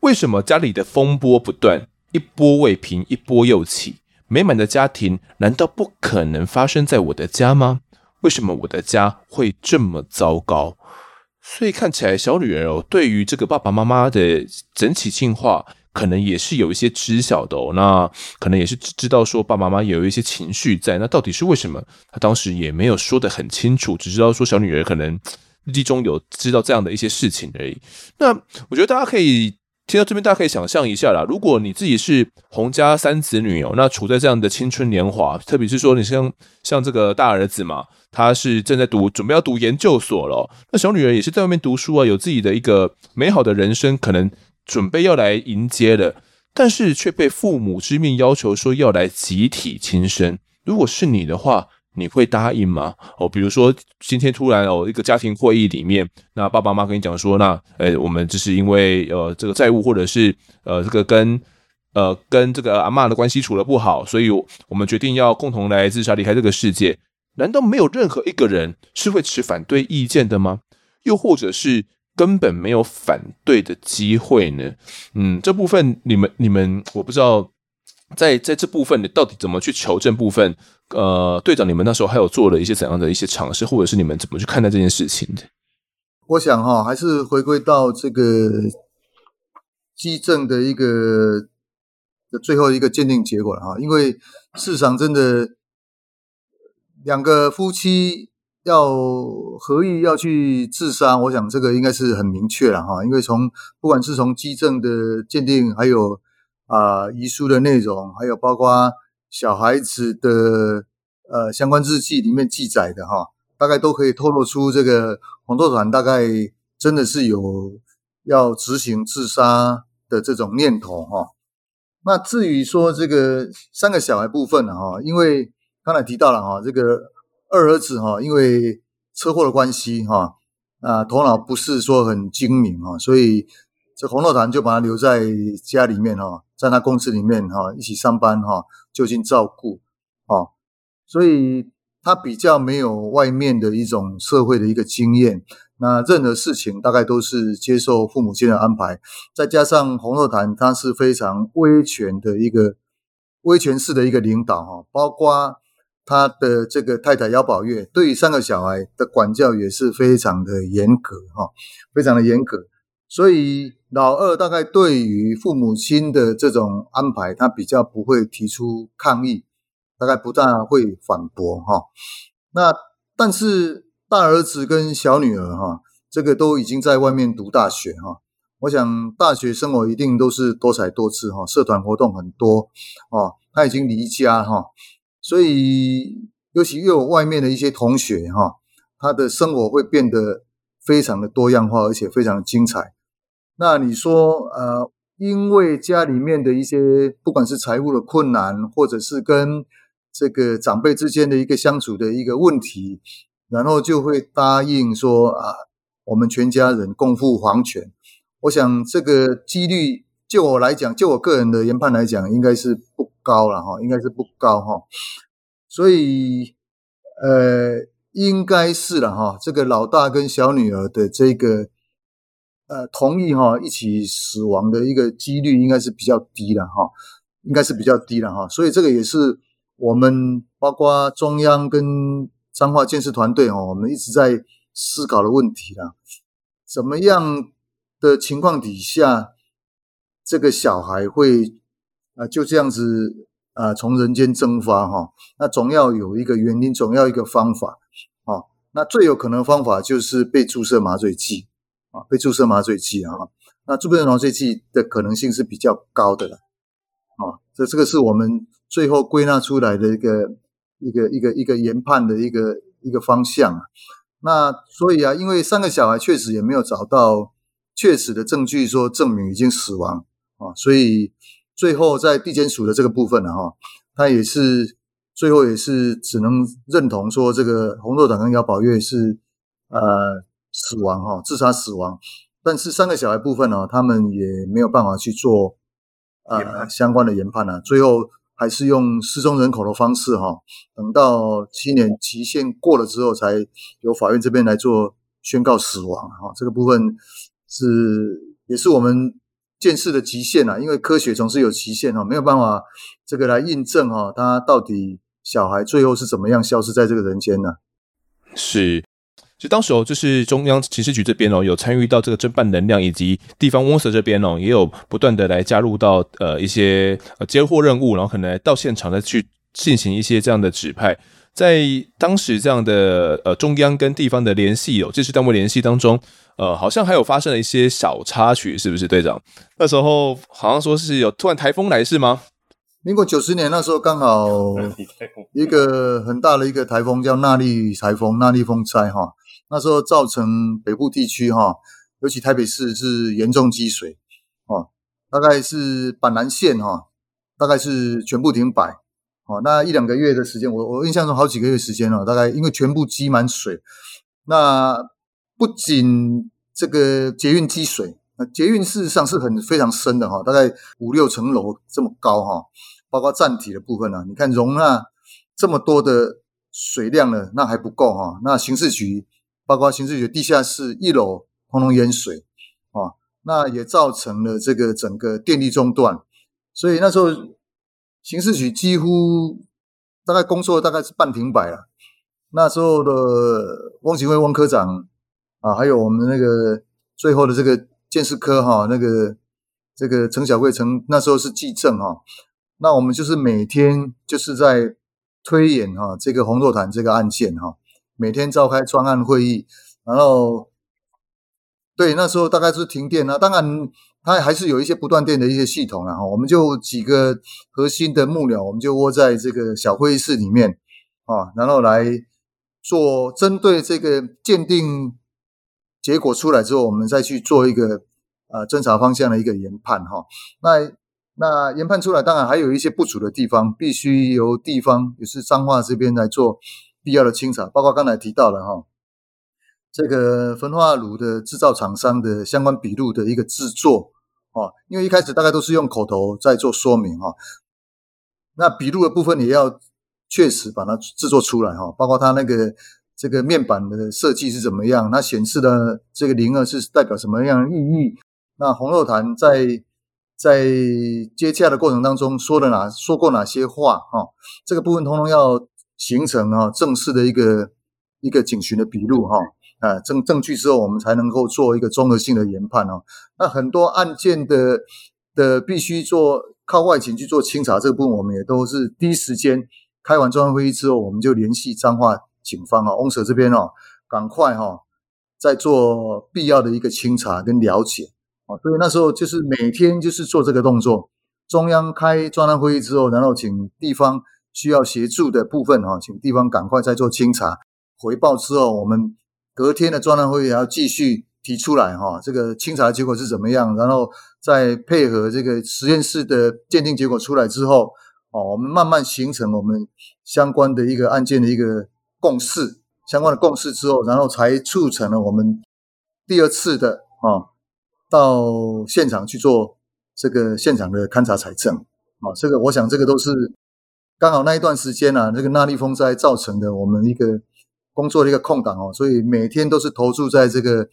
Speaker 1: 为什么家里的风波不断，一波未平，一波又起？美满的家庭难道不可能发生在我的家吗？为什么我的家会这么糟糕？所以看起来，小女儿哦，对于这个爸爸妈妈的整体进化。可能也是有一些知晓的哦，那可能也是知道说爸爸妈妈有一些情绪在，那到底是为什么？他当时也没有说得很清楚，只知道说小女儿可能日记中有知道这样的一些事情而已。那我觉得大家可以听到这边，大家可以想象一下啦，如果你自己是洪家三子女哦，那处在这样的青春年华，特别是说你像像这个大儿子嘛，他是正在读，准备要读研究所了，那小女儿也是在外面读书啊，有自己的一个美好的人生，可能。准备要来迎接了，但是却被父母之命要求说要来集体轻生。如果是你的话，你会答应吗？哦，比如说今天突然哦一个家庭会议里面，那爸爸妈妈跟你讲说，那呃我们就是因为呃这个债务或者是呃这个跟呃跟这个阿嬷的关系处得不好，所以我们决定要共同来自杀离开这个世界。难道没有任何一个人是会持反对意见的吗？又或者是？根本没有反对的机会呢。嗯，这部分你们你们我不知道在，在这部分你到底怎么去求证部分？呃，队长，你们那时候还有做了一些怎样的一些尝试，或者是你们怎么去看待这件事情的？
Speaker 3: 我想哈、还是回归到这个基证的一个的最后一个鉴定结果了哈，因为市场真的两个夫妻。要何意要去自杀，我想这个应该是很明确了哈。因为从不管是从基证的鉴定，还有啊、遗书的内容，还有包括小孩子的呃相关日记里面记载的哈，大概都可以透露出这个洪若潭大概真的是有要执行自杀的这种念头哈。那至于说这个三个小孩部分呢哈，因为刚才提到了哈这个。二儿子哈，因为车祸的关系哈，啊，头脑不是说很精明哈，所以这洪若潭就把他留在家里面哈，在他公司里面哈一起上班哈，就近照顾啊，所以他比较没有外面的一种社会的一个经验，那任何事情大概都是接受父母亲的安排，再加上洪若潭他是非常威权的一个威权式的一个领导哈，包括他的这个太太姚宝月，对三个小孩的管教也是非常的严格哈，非常的严格。所以老二大概对于父母亲的这种安排，他比较不会提出抗议，大概不大会反驳哈。那但是大儿子跟小女儿哈，这个都已经在外面读大学哈。我想大学生活一定都是多彩多姿哈，社团活动很多哦。他已经离家哈，所以尤其又有外面的一些同学哈，他的生活会变得非常的多样化，而且非常的精彩。那你说呃，因为家里面的一些不管是财务的困难，或者是跟这个长辈之间的一个相处的一个问题，然后就会答应说啊，我们全家人共赴黄泉。我想这个几率，就我来讲，就我个人的研判来讲，应该是不高了哈，应该是不高哈。所以，呃，应该是了哈。这个老大跟小女儿的这个，呃，同意哈一起死亡的一个几率，应该是比较低了哈，应该是比较低了哈。所以这个也是我们包括中央跟彰化建设团队哈，我们一直在思考的问题了，怎么样？的情况底下，这个小孩会啊就这样子啊从人间蒸发哈，那总要有一个原因，总要一个方法啊。那最有可能方法就是被注射麻醉剂啊，被注射麻醉剂啊。那注射麻醉剂的可能性是比较高的了啊。这这个是我们最后归纳出来的一个一个一个一个研判的一个一个方向啊。那所以啊，因为三个小孩确实也没有找到。确实的证据说证明已经死亡啊，所以最后在地检署的这个部分呢，哈，他也是最后也是只能认同说这个洪若堂跟姚宝月是呃死亡哈，自杀死亡，但是三个小孩部分呢，他们也没有办法去做呃相关的研判呢，最后还是用失踪人口的方式哈，等到七年期限过了之后，才由法院这边来做宣告死亡哈，这个部分。是，也是我们鉴识的极限啊，因为科学总是有极限哈，没有办法这个来印证哈，他到底小孩最后是怎么样消失在这个人间呢？
Speaker 1: 是，就当时哦，就是中央刑事局这边哦，有参与到这个侦办能量，以及地方翁社这边哦，也有不断的来加入到呃一些呃接获任务，然后可能来到现场再去进行一些这样的指派。在当时这样的呃中央跟地方的联系有，就是单位联系当中，呃，好像还有发生了一些小插曲，是不是队长？那时候好像说是有突然台风来，是吗？
Speaker 3: 民国九十年那时候刚好一个很大的一个台风叫纳莉台风，纳莉风灾哈，那时候造成北部地区哈，尤其台北市是严重积水哦，大概是板南线哈，大概是全部停摆。哦，那一两个月的时间，我我印象中好几个月时间了，大概因为全部积满水。那不仅这个捷运积水，那捷运事实上是很非常深的哈，大概五六层楼这么高哈，包括站体的部分呢，你看容纳这么多的水量呢，那还不够哈。那刑事局包括刑事局地下室一楼通通淹水啊，那也造成了这个整个电力中断，所以那时候。刑事局几乎大概工作大概是半停摆了。那时候的汪警卫汪科长啊，还有我们那个最后的这个建设科哈，那个这个陈小贵陈那时候是技正哈。那我们就是每天就是在推演哈这个洪若潭这个案件哈，每天召开专案会议，然后对那时候大概是停电啊，当然。它还是有一些不断电的一些系统啊，哈，我们就几个核心的幕僚，我们就窝在这个小会议室里面啊，然后来做针对这个鉴定结果出来之后，我们再去做一个呃侦查方向的一个研判哈。那那研判出来，当然还有一些不足的地方，必须由地方也是彰化这边来做必要的清查，包括刚才提到的哈。这个焚化炉的制造厂商的相关笔录的一个制作，哦，因为一开始大概都是用口头在做说明哈，那笔录的部分也要确实把它制作出来哈，包括它那个这个面板的设计是怎么样，它显示的这个零二是代表什么样的意义？那洪若潭在在接洽的过程当中说了哪说过哪些话哈，这个部分通通要形成啊正式的一个一个警询的笔录哈啊证证据之后，我们才能够做一个综合性的研判哦。那很多案件的的必须做靠外勤去做清查，这个部分我们也都是第一时间开完专案会议之后，我们就联系彰化警方啊，翁舍这边哦，赶快哈再做必要的一个清查跟了解。啊，所以那时候就是每天就是做这个动作。中央开专案会议之后，然后请地方需要协助的部分哈，请地方赶快再做清查。回报之后，我们隔天的专案会议还要继续提出来哈，这个清查结果是怎么样？然后再配合这个实验室的鉴定结果出来之后，哦，我们慢慢形成我们相关的一个案件的一个共识，相关的共识之后，然后才促成了我们第二次的啊。到现场去做这个现场的勘查采证啊，这个我想这个都是刚好那一段时间啊，这个纳莉风灾造成的我们一个工作的一个空档哦，所以每天都是投注在这个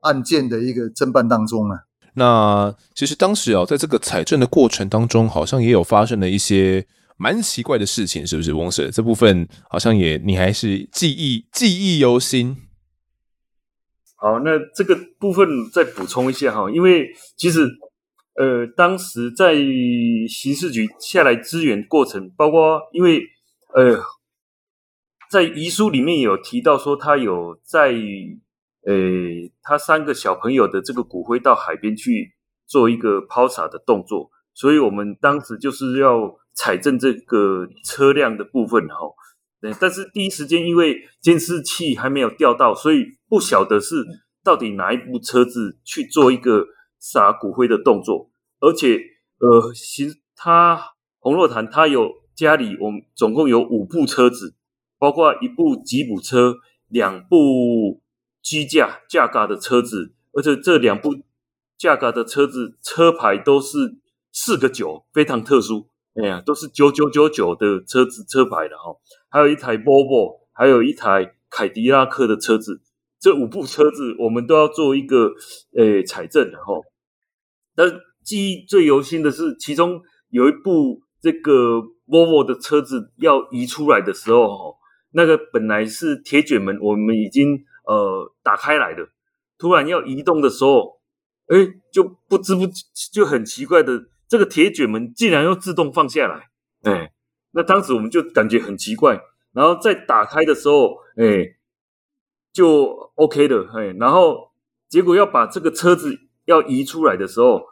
Speaker 3: 案件的一个侦办当中啊。
Speaker 1: 那其实当时啊，在这个采证的过程当中，好像也有发生了一些蛮奇怪的事情，是不是，翁 Sir？这部分好像也你还是记忆记忆犹新。
Speaker 2: 好，那这个部分再补充一下哈，因为其实呃，当时在刑事局下来支援过程，包括因为呃，在遗书里面有提到说他有在呃，他三个小朋友的这个骨灰到海边去做一个抛洒的动作，所以我们当时就是要采证这个车辆的部分哈。对，但是第一时间因为监视器还没有调到，所以不晓得是到底哪一部车子去做一个撒骨灰的动作。而且，呃，其实他洪若潭他有家里，我们总共有五部车子，包括一部吉普车、两部机架架嘎的车子，而且这两部架嘎的车子车牌都是四个九，非常特殊。哎呀，都是九九九九的车子车牌的哈，还有一台 Volvo，还有一台凯迪拉克的车子，这五部车子我们都要做一个诶采证的哈。但记忆最犹新的是，其中有一部这个 Volvo 的车子要移出来的时候哈，那个本来是铁卷门，我们已经呃打开来的，突然要移动的时候，哎，就不知不就很奇怪的。这个铁卷门竟然又自动放下来，哎，那当时我们就感觉很奇怪，然后再打开的时候，哎，就 OK 的，哎，然后结果要把这个车子要移出来的时候，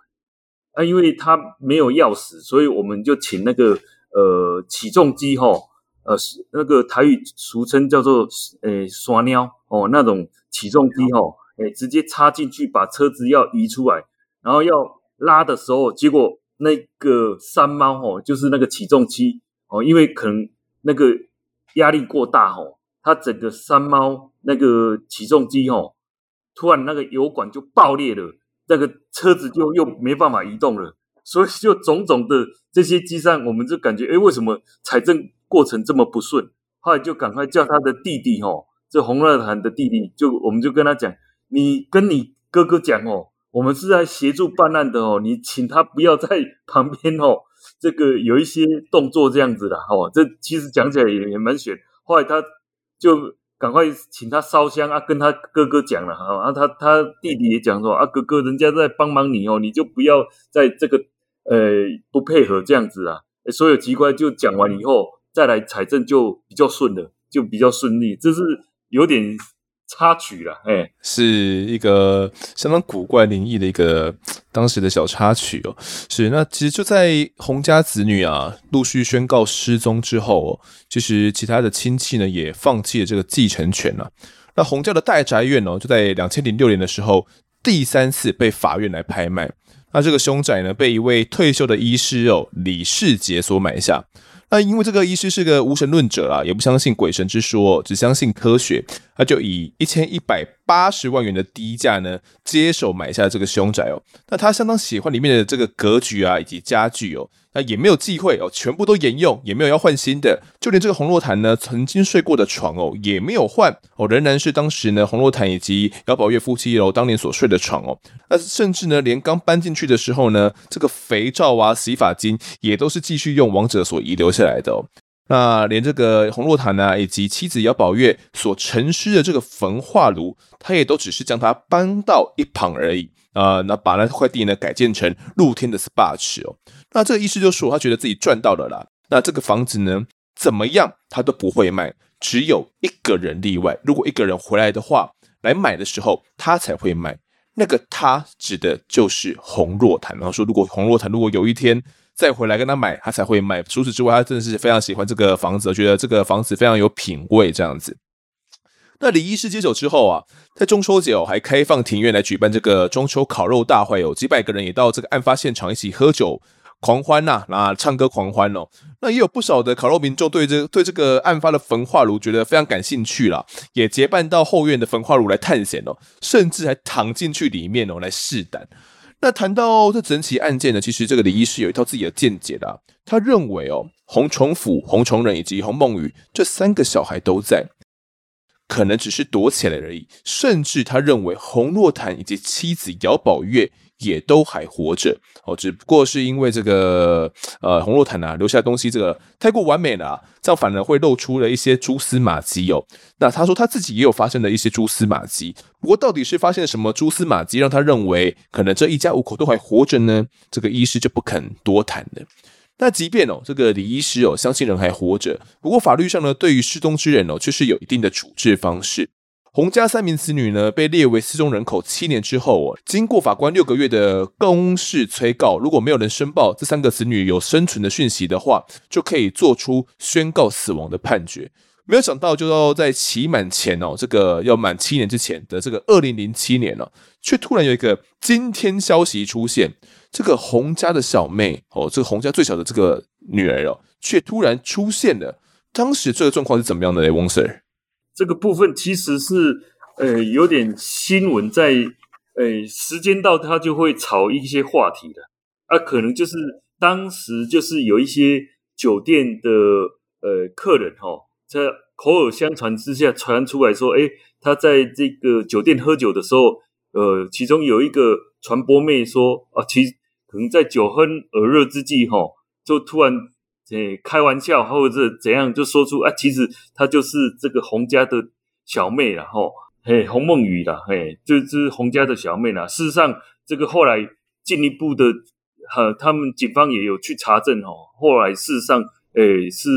Speaker 2: 啊，因为它没有钥匙，所以我们就请那个呃起重机哈，呃那个台语俗称叫做诶刷尿哦那种起重机哈，哎直接插进去把车子要移出来，然后要拉的时候，结果。那个山猫哦，就是那个起重机哦，因为可能那个压力过大哦，它整个山猫那个起重机哦，突然那个油管就爆裂了，那个车子就又没办法移动了，所以就种种的这些机上，我们就感觉诶，为什么采证过程这么不顺？后来就赶快叫他的弟弟哦，这洪若潭的弟弟，就我们就跟他讲，你跟你哥哥讲哦。我们是在协助办案的哦，你请他不要在旁边哦，这个有一些动作这样子的哦，这其实讲起来也也蛮悬。后来他就赶快请他烧香啊，跟他哥哥讲了哈，啊他他弟弟也讲说啊，哥哥人家在帮忙你哦，你就不要在这个呃不配合这样子啊。所有奇怪就讲完以后再来财政就比较顺了，就比较顺利，这是有点。插曲了，哎，
Speaker 1: 是一个相当古怪灵异的一个当时的小插曲哦。是，那其实就在洪家子女啊陆续宣告失踪之后哦，其实其他的亲戚呢也放弃了这个继承权了。那洪家的代宅院哦，就在两千零六年的时候第三次被法院来拍卖。那这个凶宅呢，被一位退休的医师哦李世杰所买下。那因为这个医师是个无神论者啊，也不相信鬼神之说，只相信科学，他就以一千一百八十万元的低价呢，接手买下这个凶宅哦。那他相当喜欢里面的这个格局啊，以及家具哦。那也没有忌讳哦，全部都沿用，也没有要换新的，就连这个洪若潭呢曾经睡过的床哦也没有换哦，仍然是当时呢洪若潭以及姚宝月夫妻哦当年所睡的床哦。那甚至呢连刚搬进去的时候呢，这个肥皂啊、洗发精也都是继续用王者所遗留下来的哦。那连这个洪若潭呢、啊，以及妻子姚宝月所陈尸的这个焚化炉，他也都只是将它搬到一旁而已啊、那把那块地呢改建成露天的 SPA 池哦。那这个意思就是说，他觉得自己赚到了啦。那这个房子呢，怎么样他都不会卖，只有一个人例外。如果一个人回来的话，来买的时候，他才会卖。那个他指的就是洪若潭。然后说，如果洪若潭如果有一天。再回来跟他买，他才会卖。除此之外，他真的是非常喜欢这个房子，觉得这个房子非常有品味，这样子。那李医师接手之后啊，在中秋节哦，还开放庭院来举办这个中秋烤肉大会，有几百个人也到这个案发现场一起喝酒狂欢呐，那唱歌狂欢哦。那也有不少的烤肉民众对这对这个案发的焚化炉觉得非常感兴趣啦，也结伴到后院的焚化炉来探险哦，甚至还躺进去里面哦来试胆。那谈到这整起案件呢，其实这个李医师有一套自己的见解的。他认为哦，洪崇甫、洪崇仁以及洪梦雨这三个小孩都在，可能只是躲起来而已。甚至他认为洪若潭以及妻子姚宝月。也都还活着哦，只不过是因为这个呃洪若潭啊留下东西这个太过完美了啊，这样反而会露出了一些蛛丝马迹哦。那他说他自己也有发现了一些蛛丝马迹，不过到底是发现了什么蛛丝马迹，让他认为可能这一家五口都还活着呢？这个医师就不肯多谈了。那即便哦这个李医师哦相信人还活着，不过法律上呢对于失踪之人哦却是有一定的处置方式。洪家三名子女呢，被列为失踪人口七年之后哦，经过法官六个月的公示催告，如果没有人申报这三个子女有生存的讯息的话，就可以做出宣告死亡的判决。没有想到，就要在期满前哦，这个要满七年之前的这个二零零七年哦，却突然有一个惊天消息出现，这个洪家的小妹哦，这个洪家最小的这个女儿哦，却突然出现了。当时这个状况是怎么样的嘞，翁 Sir？
Speaker 2: 这个部分其实是，呃，有点新闻在，呃，时间到它就会炒一些话题的，啊，可能就是当时就是有一些酒店的呃客人哈、哦，在口耳相传之下传出来说，哎，他在这个酒店喝酒的时候，呃，其中有一个传播妹说，啊，其可能在酒酣耳热之际，哈，就突然。诶，开玩笑或者怎样，就说出啊，其实她就是这个洪家的小妹了吼，嘿，洪梦雨啦，嘿，就是洪家的小妹啦。事实上，这个后来进一步的，呃，他们警方也有去查证哦。后来事实上，诶，是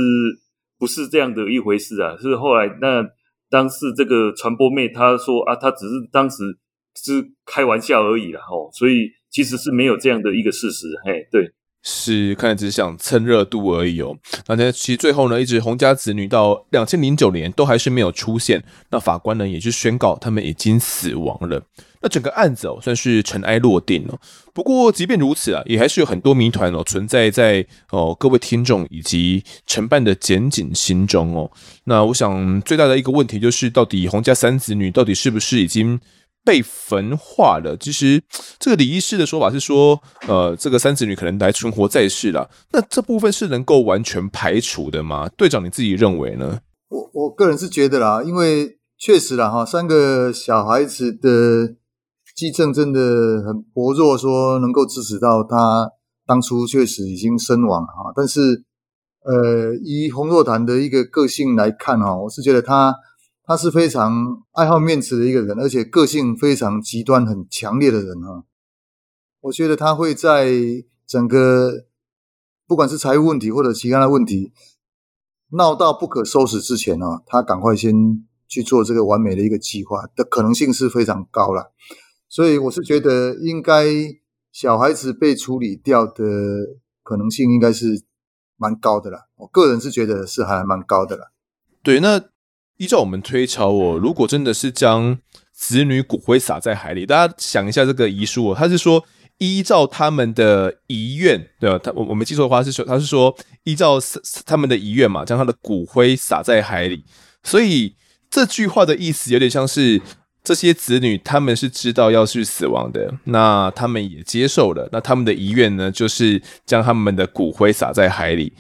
Speaker 2: 不是这样的一回事啊？是后来那当时这个传播妹她说啊，她只是当时是开玩笑而已啦吼，所以其实是没有这样的一个事实，嘿，对。
Speaker 1: 是，看来只是想蹭热度而已哦。那其实最后呢，一直洪家子女到两千零九年都还是没有出现。那法官呢，也是宣告他们已经死亡了。那整个案子哦，算是尘埃落定了。不过，即便如此啊，也还是有很多谜团哦存在在哦各位听众以及承办的检警心中哦。那我想最大的一个问题就是，到底洪家三子女到底是不是已经？被焚化了。其实，这个李医师的说法是说，呃，这个三子女可能还存活在世了。那这部分是能够完全排除的吗？队长，你自己认为呢？
Speaker 3: 我我个人是觉得啦，因为确实啦，哈，三个小孩子的迹证真的很薄弱，说能够支持到他当初确实已经身亡哈。但是，呃，以洪若潭的一个个性来看哈，我是觉得他。他是非常爱好面子的一个人，而且个性非常极端、很强烈的人啊。我觉得他会在整个不管是财务问题或者其他的问题闹到不可收拾之前啊，他赶快先去做这个完美的一个计划的可能性是非常高了。所以我是觉得，应该小孩子被处理掉的可能性应该是蛮高的啦。我个人是觉得是还蛮高的啦。
Speaker 1: 对，那。依照我们推敲哦，如果真的是将子女骨灰撒在海里，大家想一下这个遗书哦，他是说依照他们的遗愿，对吧？他我我没记错的话是说，他是说依照他们的遗愿嘛，将他的骨灰撒在海里。所以这句话的意思有点像是，这些子女他们是知道要去死亡的，那他们也接受了。那他们的遗愿呢，就是将他们的骨灰撒在海里。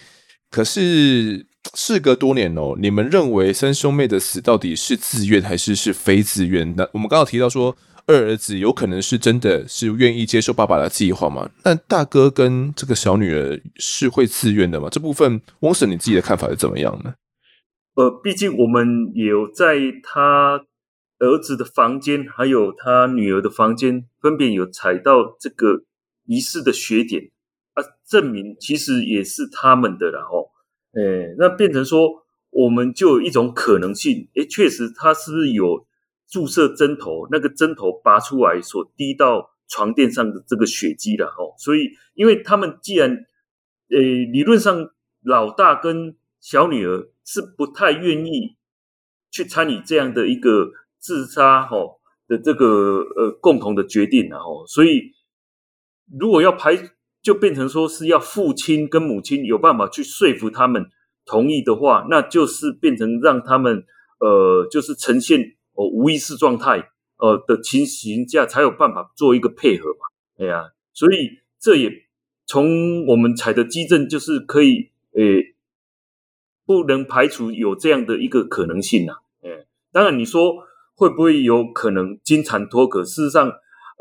Speaker 1: 可是事隔多年哦，你们认为三兄妹的死到底是自愿还是是非自愿？那我们刚刚提到说，二儿子有可能是真的是愿意接受爸爸的计划吗？那大哥跟这个小女儿是会自愿的吗？这部分翁 Sir 你自己的看法是怎么样呢？
Speaker 2: 呃，毕竟我们有在他。儿子的房间还有他女儿的房间，分别有采到这个仪式的血点啊，证明其实也是他们的然后。诶，那变成说，我们就有一种可能性，诶，确实他是不是有注射针头，那个针头拔出来所滴到床垫上的这个血迹了哦。所以，因为他们既然，诶，理论上老大跟小女儿是不太愿意去参与这样的一个。自杀吼的这个呃共同的决定然后，所以如果要排，就变成说是要父亲跟母亲有办法去说服他们同意的话，那就是变成让他们呃就是呈现哦无意识状态呃的情形下才有办法做一个配合嘛，哎呀，所以这也从我们采的基证就是可以诶不能排除有这样的一个可能性呐，哎，当然你说。会不会有可能经常脱壳？事实上，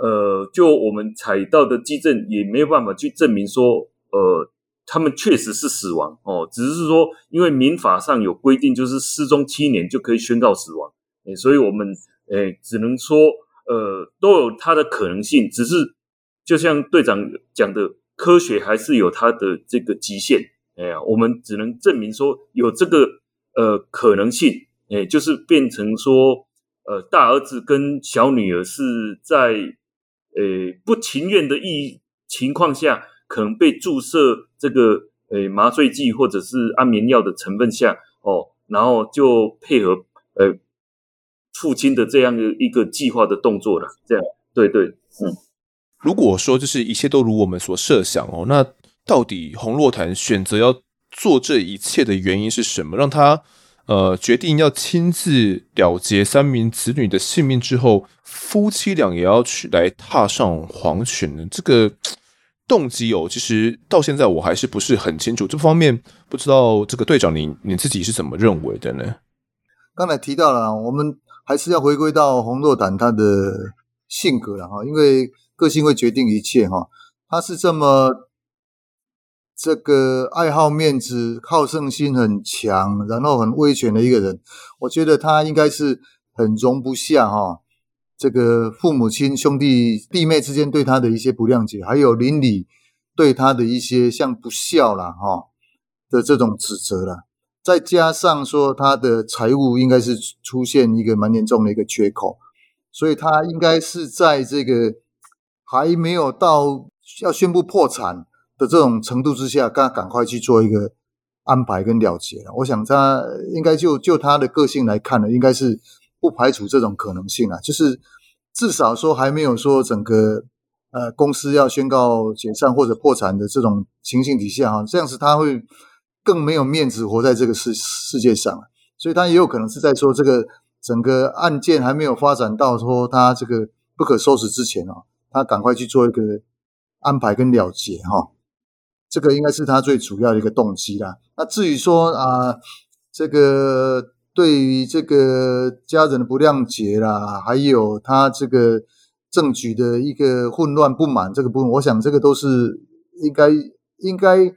Speaker 2: 呃，就我们采到的迹证也没有办法去证明说，呃，他们确实是死亡哦，只是说因为民法上有规定，就是失踪七年就可以宣告死亡，诶所以我们诶只能说，呃，都有它的可能性，只是就像队长讲的，科学还是有它的这个极限，哎呀，我们只能证明说有这个呃可能性，诶就是变成说。呃，大儿子跟小女儿是在呃不情愿的意情况下，可能被注射这个呃麻醉剂或者是安眠药的成分下哦，然后就配合呃父亲的这样的一个计划的动作了。这样，对对，嗯。
Speaker 1: 如果说就是一切都如我们所设想哦，那到底红洛潭选择要做这一切的原因是什么？让他。呃，决定要亲自了结三名子女的性命之后，夫妻俩也要去来踏上黄泉呢？这个动机哦，其实到现在我还是不是很清楚。这方面不知道这个队长你你自己是怎么认为的呢？
Speaker 3: 刚才提到了，我们还是要回归到洪若潭他的性格了哈，因为个性会决定一切哈，他是这么。这个爱好面子、好胜心很强，然后很威权的一个人，我觉得他应该是很容不下哈。这个父母亲、兄弟弟妹之间对他的一些不谅解，还有邻里对他的一些像不孝啦哈的这种指责啦，再加上说他的财务应该是出现一个蛮严重的一个缺口，所以他应该是在这个还没有到要宣布破产。的这种程度之下，赶赶快去做一个安排跟了结了。我想他应该就就他的个性来看呢，应该是不排除这种可能性啊。就是至少说还没有说整个呃公司要宣告解散或者破产的这种情形底下哈，这样子他会更没有面子活在这个世世界上。所以他也有可能是在说这个整个案件还没有发展到说他这个不可收拾之前啊，他赶快去做一个安排跟了结哈。这个应该是他最主要的一个动机啦。那至于说啊，这个对于这个家人的不谅解啦，还有他这个政局的一个混乱不满这个部分，我想这个都是应该应该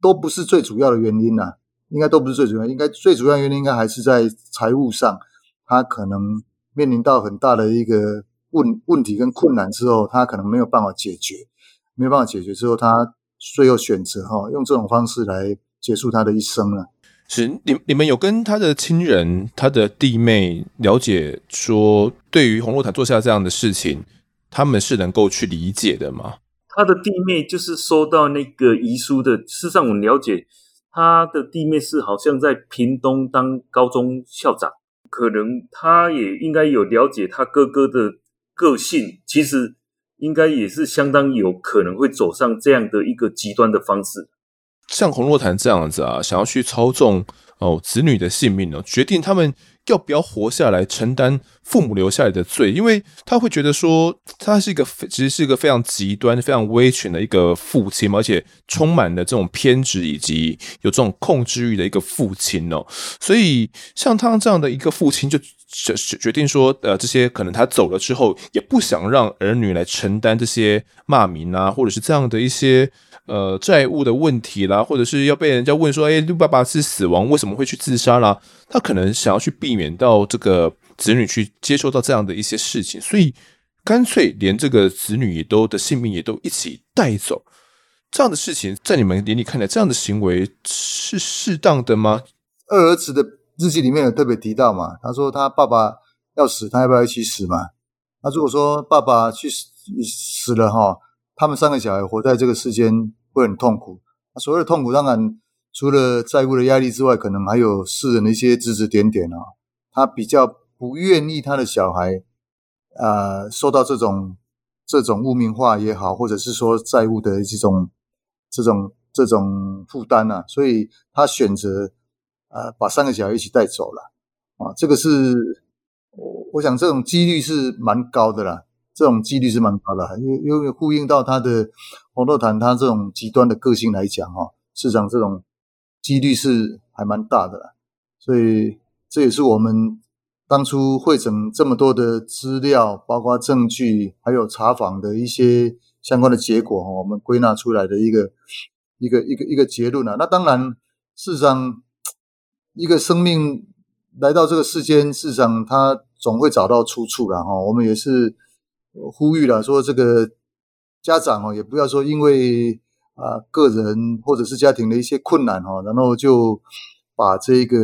Speaker 3: 都不是最主要的原因啦。应该都不是最主要，应该最主要原因应该还是在财务上，他可能面临到很大的一个问问题跟困难之后，他可能没有办法解决，没有办法解决之后他。最后选择哈，用这种方式来结束他的一生了。
Speaker 1: 是你你们有跟他的亲人、他的弟妹了解说，对于洪若坦做下这样的事情，他们是能够去理解的吗？
Speaker 2: 他的弟妹就是收到那个遗书的。事实上，我了解他的弟妹是好像在屏东当高中校长，可能他也应该有了解他哥哥的个性。其实。应该也是相当有可能会走上这样的一个极端的方式，
Speaker 1: 像洪若潭这样子啊，想要去操纵哦子女的性命呢，决定他们要不要活下来承担父母留下来的罪？因为他会觉得说，他是一个其实是一个非常极端、非常威权的一个父亲，而且充满了这种偏执以及有这种控制欲的一个父亲哦。所以像他这样的一个父亲，就决决定说，呃，这些可能他走了之后，也不想让儿女来承担这些骂名啊，或者是这样的一些。呃，债务的问题啦，或者是要被人家问说，哎，陆爸爸是死亡，为什么会去自杀啦？他可能想要去避免到这个子女去接受到这样的一些事情，所以干脆连这个子女也都的性命也都一起带走。这样的事情，在你们眼里看来，这样的行为是适当的吗？
Speaker 3: 二儿子的日记里面有特别提到嘛，他说他爸爸要死，他要不要一起死嘛？那如果说爸爸去死死了哈，他们三个小孩活在这个世间。会很痛苦。所谓的痛苦，当然除了债务的压力之外，可能还有世人的一些指指点点啊。他比较不愿意他的小孩，呃，受到这种这种污名化也好，或者是说债务的这种这种这种负担啊，所以他选择呃把三个小孩一起带走了啊。这个是我我想这种几率是蛮高的啦。这种几率是蛮高的，因为因为呼应到他的洪若潭他这种极端的个性来讲，哈，事实上这种几率是还蛮大的，所以这也是我们当初汇整这么多的资料，包括证据，还有查访的一些相关的结果，哈，我们归纳出来的一个一个一个一个结论啊。那当然，事实上一个生命来到这个世间，事实上他总会找到出处了，哈，我们也是。呼吁了说，这个家长哦，也不要说因为啊个人或者是家庭的一些困难哈，然后就把这个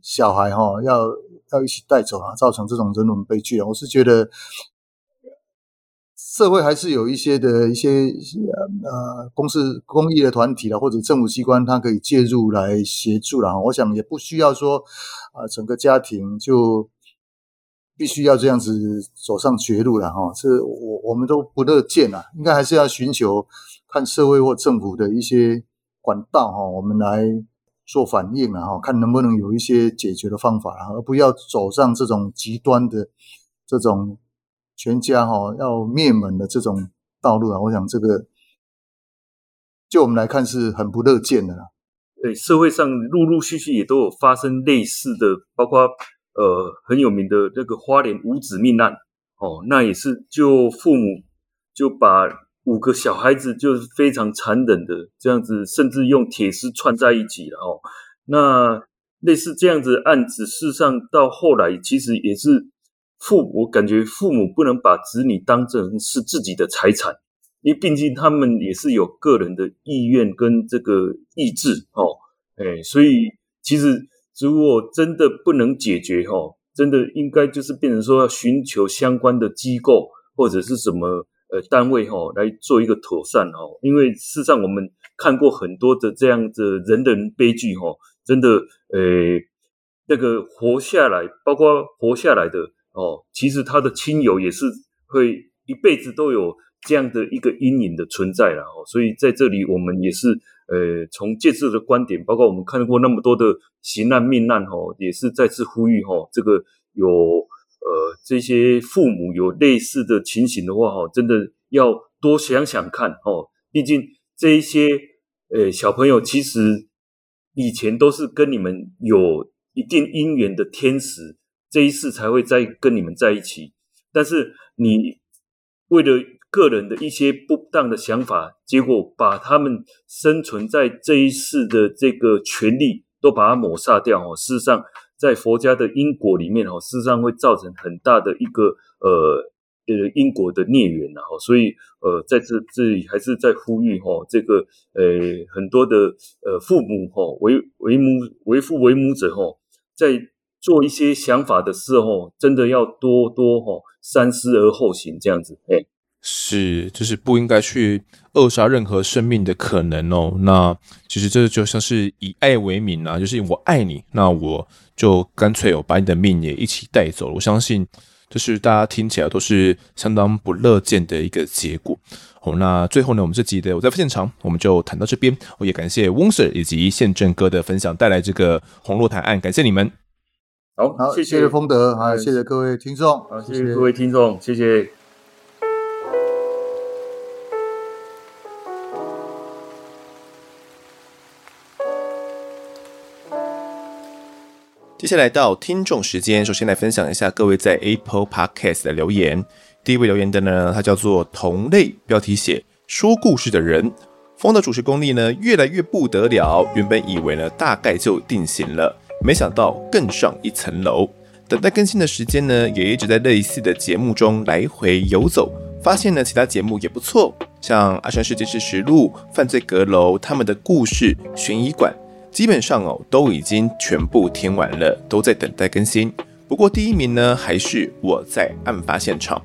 Speaker 3: 小孩哈要要一起带走啊，造成这种人伦悲剧啊。我是觉得社会还是有一些的一些呃公司公益的团体啦，或者政府机关，它可以介入来协助啦。我想也不需要说啊整个家庭就。必须要这样子走上绝路了哈，这我我们都不乐见啊，应该还是要寻求看社会或政府的一些管道哈，我们来做反应啊哈，看能不能有一些解决的方法，而不要走上这种极端的这种全家哈要灭门的这种道路啊。我想这个就我们来看是很不乐见的啦。
Speaker 2: 对，社会上陆陆续续也都有发生类似的，包括。呃，很有名的那个花莲五子命案，哦，那也是就父母就把五个小孩子就是非常残忍的这样子，甚至用铁丝串在一起了哦。那类似这样子的案子，事实上到后来其实也是父母，我感觉父母不能把子女当成是自己的财产，因为毕竟他们也是有个人的意愿跟这个意志哦，哎，所以其实。如果真的不能解决哈，真的应该就是变成说要寻求相关的机构或者是什么呃单位哈来做一个妥善哈，因为事实上我们看过很多的这样的人人悲剧哈，真的呃那个活下来，包括活下来的哦，其实他的亲友也是会一辈子都有这样的一个阴影的存在了哦，所以在这里我们也是。呃，从建设的观点，包括我们看过那么多的刑案命案，吼，也是再次呼吁，哦，这个有呃这些父母有类似的情形的话，吼，真的要多想想看，哦，毕竟这一些呃小朋友其实以前都是跟你们有一定姻缘的天使，这一世才会再跟你们在一起，但是你为了。个人的一些不当的想法，结果把他们生存在这一世的这个权利都把它抹杀掉哦。事实上，在佛家的因果里面哦，事实上会造成很大的一个呃呃因果的孽缘呐。哦，所以呃在这这里还是在呼吁哈，这个呃很多的呃父母哈为为母为父为母者哈，在做一些想法的时候，真的要多多哈三思而后行这样子哎。
Speaker 1: 是，就是不应该去扼杀任何生命的可能哦。那其实这就像是以爱为名啊，就是我爱你，那我就干脆我把你的命也一起带走了。我相信，就是大家听起来都是相当不乐见的一个结果。好，那最后呢，我们这集的我在现场，我们就谈到这边。我也感谢翁 Sir 以及宪政哥的分享，带来这个洪若潭案，感谢你们。
Speaker 2: 好，
Speaker 3: 好，谢谢丰德，好，谢谢各位听众，
Speaker 2: 好，谢谢各位听众，谢谢。
Speaker 1: 接下来到听众时间，首先来分享一下各位在 Apple Podcast 的留言。第一位留言的呢，他叫做同类，标题写说故事的人。风的主持功力呢越来越不得了，原本以为呢大概就定型了。没想到更上一层楼，等待更新的时间呢，也一直在类似的节目中来回游走。发现呢，其他节目也不错，像《阿山世界事实录》、《犯罪阁楼》他们的故事、悬疑馆，基本上哦都已经全部听完了，都在等待更新。不过第一名呢，还是我在案发现场。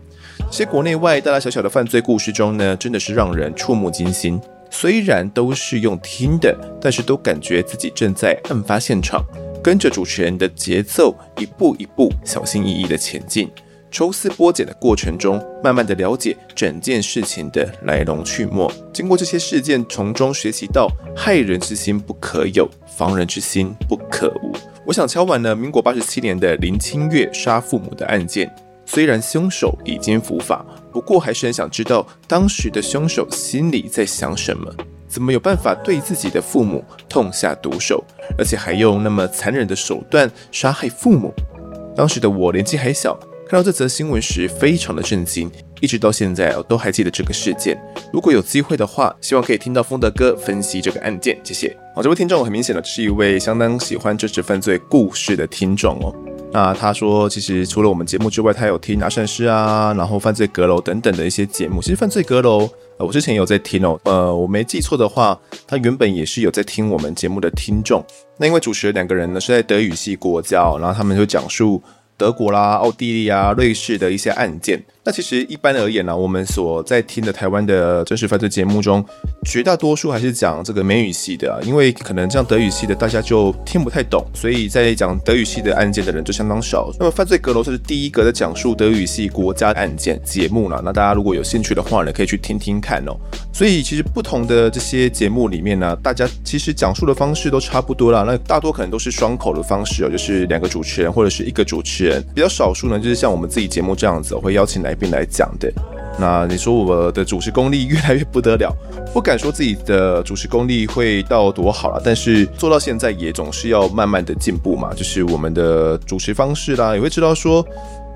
Speaker 1: 这些国内外大大小小的犯罪故事中呢，真的是让人触目惊心。虽然都是用听的，但是都感觉自己正在案发现场。跟着主持人的节奏，一步一步小心翼翼地前进，抽丝剥茧的过程中，慢慢地了解整件事情的来龙去脉。经过这些事件，从中学习到害人之心不可有，防人之心不可无。我想敲完了民国八十七年的林清月杀父母的案件，虽然凶手已经伏法，不过还是很想知道当时的凶手心里在想什么。怎么有办法对自己的父母痛下毒手，而且还用那么残忍的手段杀害父母？当时的我年纪还小，看到这则新闻时非常的震惊，一直到现在我都还记得这个事件。如果有机会的话，希望可以听到风德哥分析这个案件。谢谢。好，这位听众很明显的是一位相当喜欢真实犯罪故事的听众哦。那他说，其实除了我们节目之外，他有听阿善师啊，然后犯罪阁楼等等的一些节目。其实犯罪阁楼，呃，我之前有在听哦，呃，我没记错的话，他原本也是有在听我们节目的听众。那因为主持人两个人呢是在德语系国教，然后他们就讲述。德国啦、奥地利啊、瑞士的一些案件，那其实一般而言呢、我们所在听的台湾的真实犯罪节目中，绝大多数还是讲这个美语系的、啊，因为可能这样德语系的大家就听不太懂，所以在讲德语系的案件的人就相当少。那么犯罪阁楼是第一个在讲述德语系国家案件节目了，那大家如果有兴趣的话呢，可以去听听看哦。所以其实不同的这些节目里面呢，大家其实讲述的方式都差不多啦，那大多可能都是双口的方式哦，就是两个主持人或者是一个主持人。比较少数呢，就是像我们自己节目这样子，会邀请来宾来讲的。那你说我的主持功力越来越不得了，不敢说自己的主持功力会到多好了，但是做到现在也总是要慢慢的进步嘛。就是我们的主持方式啦，也会知道说，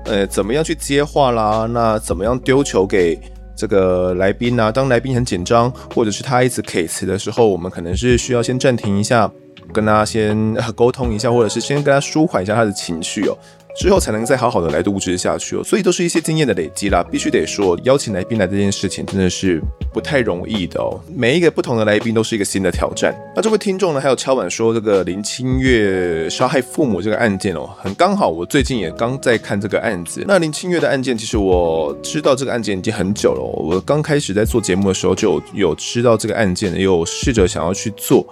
Speaker 1: 呃，怎么样去接话啦，那怎么样丢球给这个来宾啊？当来宾很紧张，或者是他一直 K 词的时候，我们可能是需要先暂停一下，跟他先沟通一下，或者是先跟他舒缓一下他的情绪哦。之后才能再好好的来录制下去哦，所以都是一些经验的累积啦。必须得说，邀请来宾来这件事情真的是不太容易的哦。每一个不同的来宾都是一个新的挑战。那这位听众呢，还有敲碗说这个林清月杀害父母这个案件哦，很刚好，我最近也刚在看这个案子。那林清月的案件，其实我知道这个案件已经很久了。我刚开始在做节目的时候就有有知道这个案件，也有试着想要去做。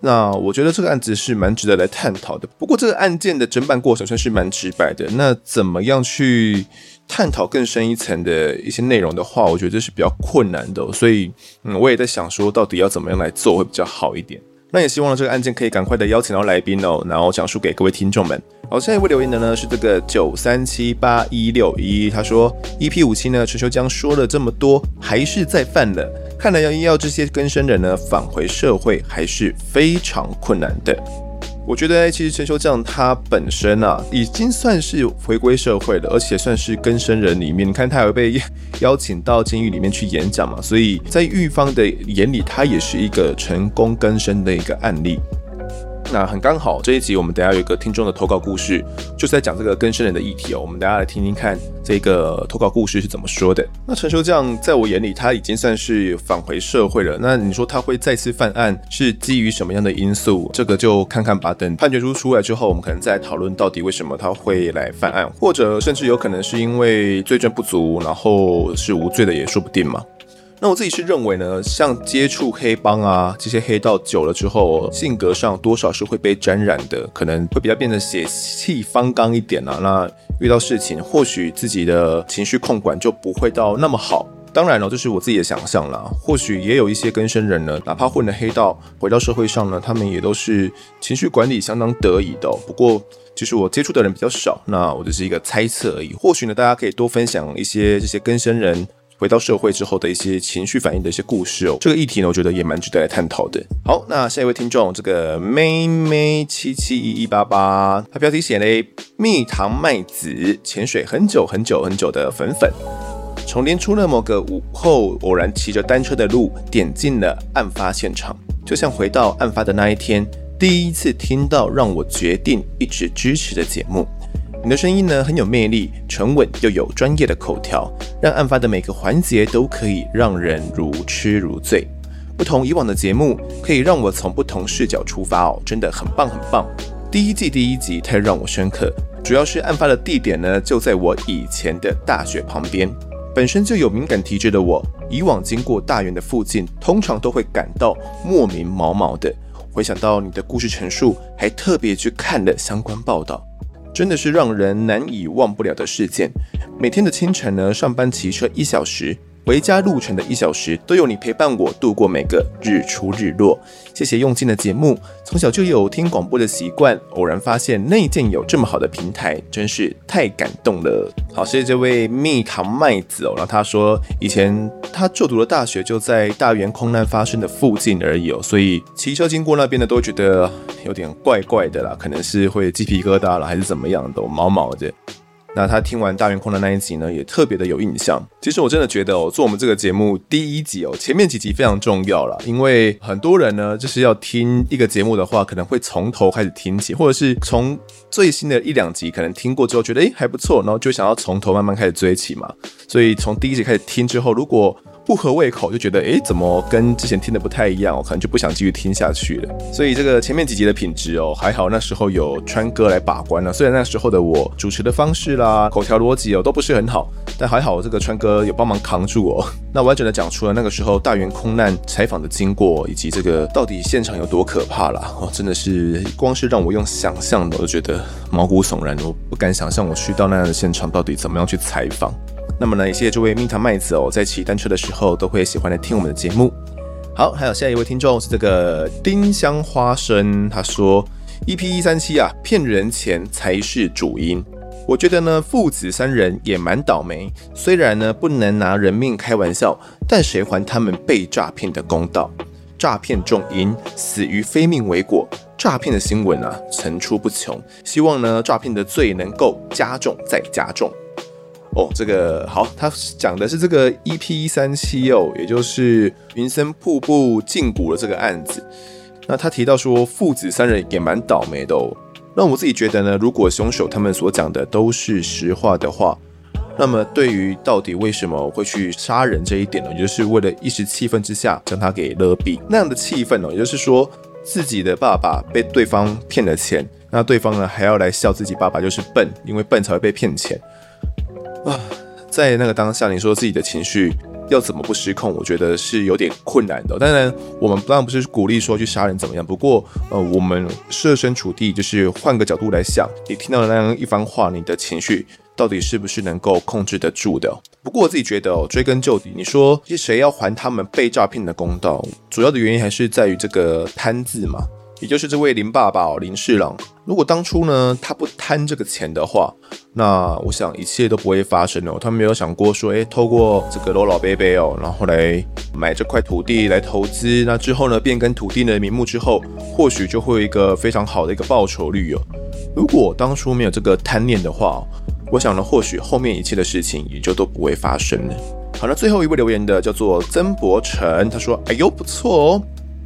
Speaker 1: 那我觉得这个案子是蛮值得来探讨的。不过这个案件的侦办过程算是蛮直白的。那怎么样去探讨更深一层的一些内容的话，我觉得这是比较困难的。所以，嗯，我也在想说，到底要怎么样来做会比较好一点。那也希望这个案件可以赶快的邀请到来宾哦，然后讲述给各位听众们。好，下一位留言的呢是这个九三七八一六一，他说 EP 五七呢，陈秋江说了这么多，还是再犯了。看来要要这些更生人呢返回社会还是非常困难的。我觉得其实陈秋将他本身啊已经算是回归社会了，而且算是更生人里面，你看他有被 邀请到监狱里面去演讲嘛，所以在狱方的眼里，他也是一个成功更生的一个案例。那很刚好，这一集我们等下有一个听众的投稿故事，就是在讲这个更生人的议题哦。我们等下来听听看这个投稿故事是怎么说的。那陈修将在我眼里，他已经算是返回社会了。那你说他会再次犯案，是基于什么样的因素？这个就看看吧。等判决书出来之后，我们可能再讨论到底为什么他会来犯案，或者甚至有可能是因为罪证不足，然后是无罪的也说不定嘛。那我自己是认为呢，像接触黑帮啊这些黑道久了之后，性格上多少是会被沾染的，可能会比较变得血气方刚一点啊。那遇到事情，或许自己的情绪控管就不会到那么好。当然了，这是我自己的想象啦。或许也有一些更生人呢，哪怕混了黑道，回到社会上呢，他们也都是情绪管理相当得宜的。不过，其实我接触的人比较少，那我只是一个猜测而已。或许呢，大家可以多分享一些这些更生人。回到社会之后的一些情绪反应的一些故事哦，这个议题呢，我觉得也蛮值得来探讨的。好，那下一位听众，这个妹妹七七一一八八，他标题写嘞，蜜糖麦子潜水很久很久很久的粉粉，从年初的某个午后，偶然骑着单车的路，点进了案发现场，就像回到案发的那一天，第一次听到让我决定一直支持的节目。你的声音呢，很有魅力，沉稳又有专业的口条，让案发的每个环节都可以让人如痴如醉。不同以往的节目，可以让我从不同视角出发哦，真的很棒很棒。第一季第一集太让我深刻，主要是案发的地点呢，就在我以前的大学旁边。本身就有敏感体质的我，以往经过大园的附近，通常都会感到莫名毛毛的。回想到你的故事陈述，还特别去看了相关报道。真的是让人难以忘不了的事件。每天的清晨呢，上班骑车一小时。回家路程的一小时，都有你陪伴我度过每个日出日落。谢谢用心的节目，从小就有听广播的习惯，偶然发现内建有这么好的平台，真是太感动了。好，谢谢这位蜜糖麦子哦。然后他说，以前他就读的大学就在大园空难发生的附近而已哦，所以骑车经过那边的都觉得有点怪怪的啦，可能是会鸡皮疙瘩了，还是怎么样的，毛毛的。那他听完大圆空的那一集呢，也特别的有印象。其实我真的觉得哦，做我们这个节目第一集哦，前面几集非常重要了，因为很多人呢，就是要听一个节目的话，可能会从头开始听起，或者是从最新的一两集可能听过之后觉得诶还不错，然后就想要从头慢慢开始追起嘛。所以从第一集开始听之后，如果不合胃口就觉得，诶，怎么跟之前听的不太一样？我可能就不想继续听下去了。所以这个前面几集的品质哦，还好那时候有川哥来把关了。虽然那时候的我主持的方式啦、口条逻辑哦都不是很好，但还好这个川哥有帮忙扛住哦。那完整的讲出了那个时候大园空难采访的经过，以及这个到底现场有多可怕啦。哦，真的是光是让我用想象的，我就觉得毛骨悚然。我不敢想象我去到那样的现场到底怎么样去采访。那么呢，也谢谢这位蜜糖麦子哦，在骑单车的时候都会喜欢来听我们的节目。好，还有下一位听众是这个丁香花生，他说 EP 一三七啊，骗人钱才是主因。我觉得呢，父子三人也蛮倒霉。虽然呢不能拿人命开玩笑，但谁还他们被诈骗的公道？诈骗重因，死于非命为果。诈骗的新闻啊层出不穷，希望呢诈骗的罪能够加重再加重。哦，这个好，他讲的是这个 EP 一三七哦，也就是云森瀑布禁锢的这个案子。那他提到说，父子三人也蛮倒霉的哦。那我自己觉得呢，如果凶手他们所讲的都是实话的话，那么对于到底为什么会去杀人这一点呢，也就是为了一时气愤之下将他给勒毙那样的气愤呢，也就是说自己的爸爸被对方骗了钱，那对方呢还要来笑自己爸爸就是笨，因为笨才会被骗钱。啊，在那个当下，你说自己的情绪要怎么不失控？我觉得是有点困难的。当然，我们当然不是鼓励说去杀人怎么样。不过，呃，我们设身处地，就是换个角度来想，你听到的那样一番话，你的情绪到底是不是能够控制得住的？不过我自己觉得哦，追根究底，你说是谁要还他们被诈骗的公道？主要的原因还是在于这个贪字嘛。也就是这位林爸爸哦，林侍郎，如果当初呢，他不贪这个钱的话，那我想一切都不会发生哦。他没有想过说，诶，透过这个罗老伯伯哦，然后来买这块土地来投资，那之后呢，变更土地的名目之后，或许就会有一个非常好的一个报酬率哦。如果当初没有这个贪念的话，我想呢，或许后面一切的事情也就都不会发生了。好了，最后一位留言的叫做曾伯成，他说，哎呦，不错哦。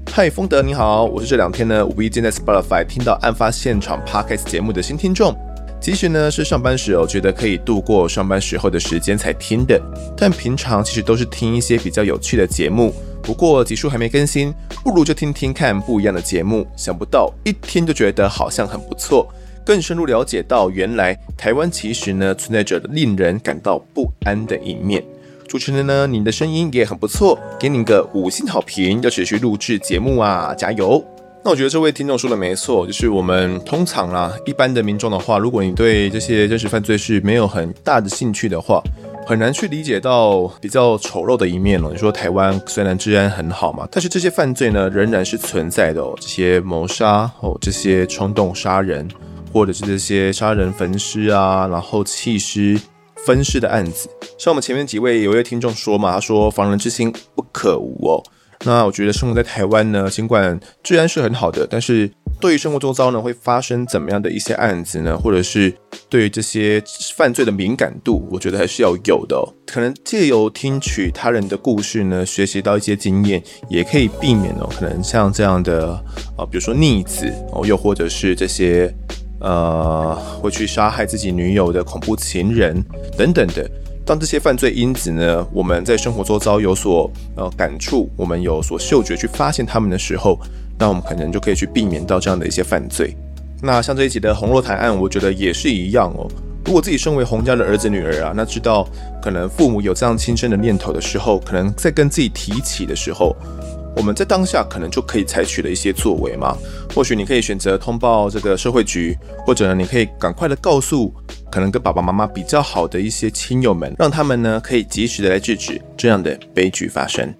Speaker 1: 嗨，丰德你好，我是这两天呢无意间在 Spotify 听到案发现场 Podcast 节目的新听众。其实呢是上班时哦，觉得可以度过上班时候的时间才听的，但平常其实都是听一些比较有趣的节目。不过集数还没更新，不如就听听看不一样的节目。想不到一听就觉得好像很不错，更深入了解到原来台湾其实呢存在着令人感到不安的一面。主持人呢，你的声音也很不错，给你个五星好评，要持续录制节目啊，加油！那我觉得这位听众说的没错，就是我们通常啦，一般的民众的话，如果你对这些真实犯罪是没有很大的兴趣的话，很难去理解到比较丑陋的一面了。你说台湾虽然治安很好嘛，但是这些犯罪呢仍然是存在的哦。这些谋杀哦，这些冲动杀人，或者是这些杀人焚尸啊，然后弃尸分尸的案子，像我们前面几位有位听众说嘛，他说防人之心不可无哦。那我觉得生活在台湾呢，尽管治安是很好的，但是对于生活周遭呢会发生怎么样的一些案子呢，或者是对于这些犯罪的敏感度，我觉得还是要有的。可能借由听取他人的故事呢，学习到一些经验，也可以避免哦，可能像这样的啊，比如说逆子哦，又或者是这些呃会去杀害自己女友的恐怖情人等等的。当这些犯罪因子呢，我们在生活周遭有所呃感触，我们有所嗅觉去发现他们的时候，那我们可能就可以去避免到这样的一些犯罪。那像这一集的洪若潭案，我觉得也是一样哦。如果自己身为洪家的儿子女儿啊，那知道可能父母有这样轻生的念头的时候，可能在跟自己提起的时候。我们在当下可能就可以采取的一些作为嘛，或许你可以选择通报这个社会局，或者呢，你可以赶快的告诉可能跟爸爸妈妈比较好的一些亲友们，让他们呢可以及时的来制止这样的悲剧发生。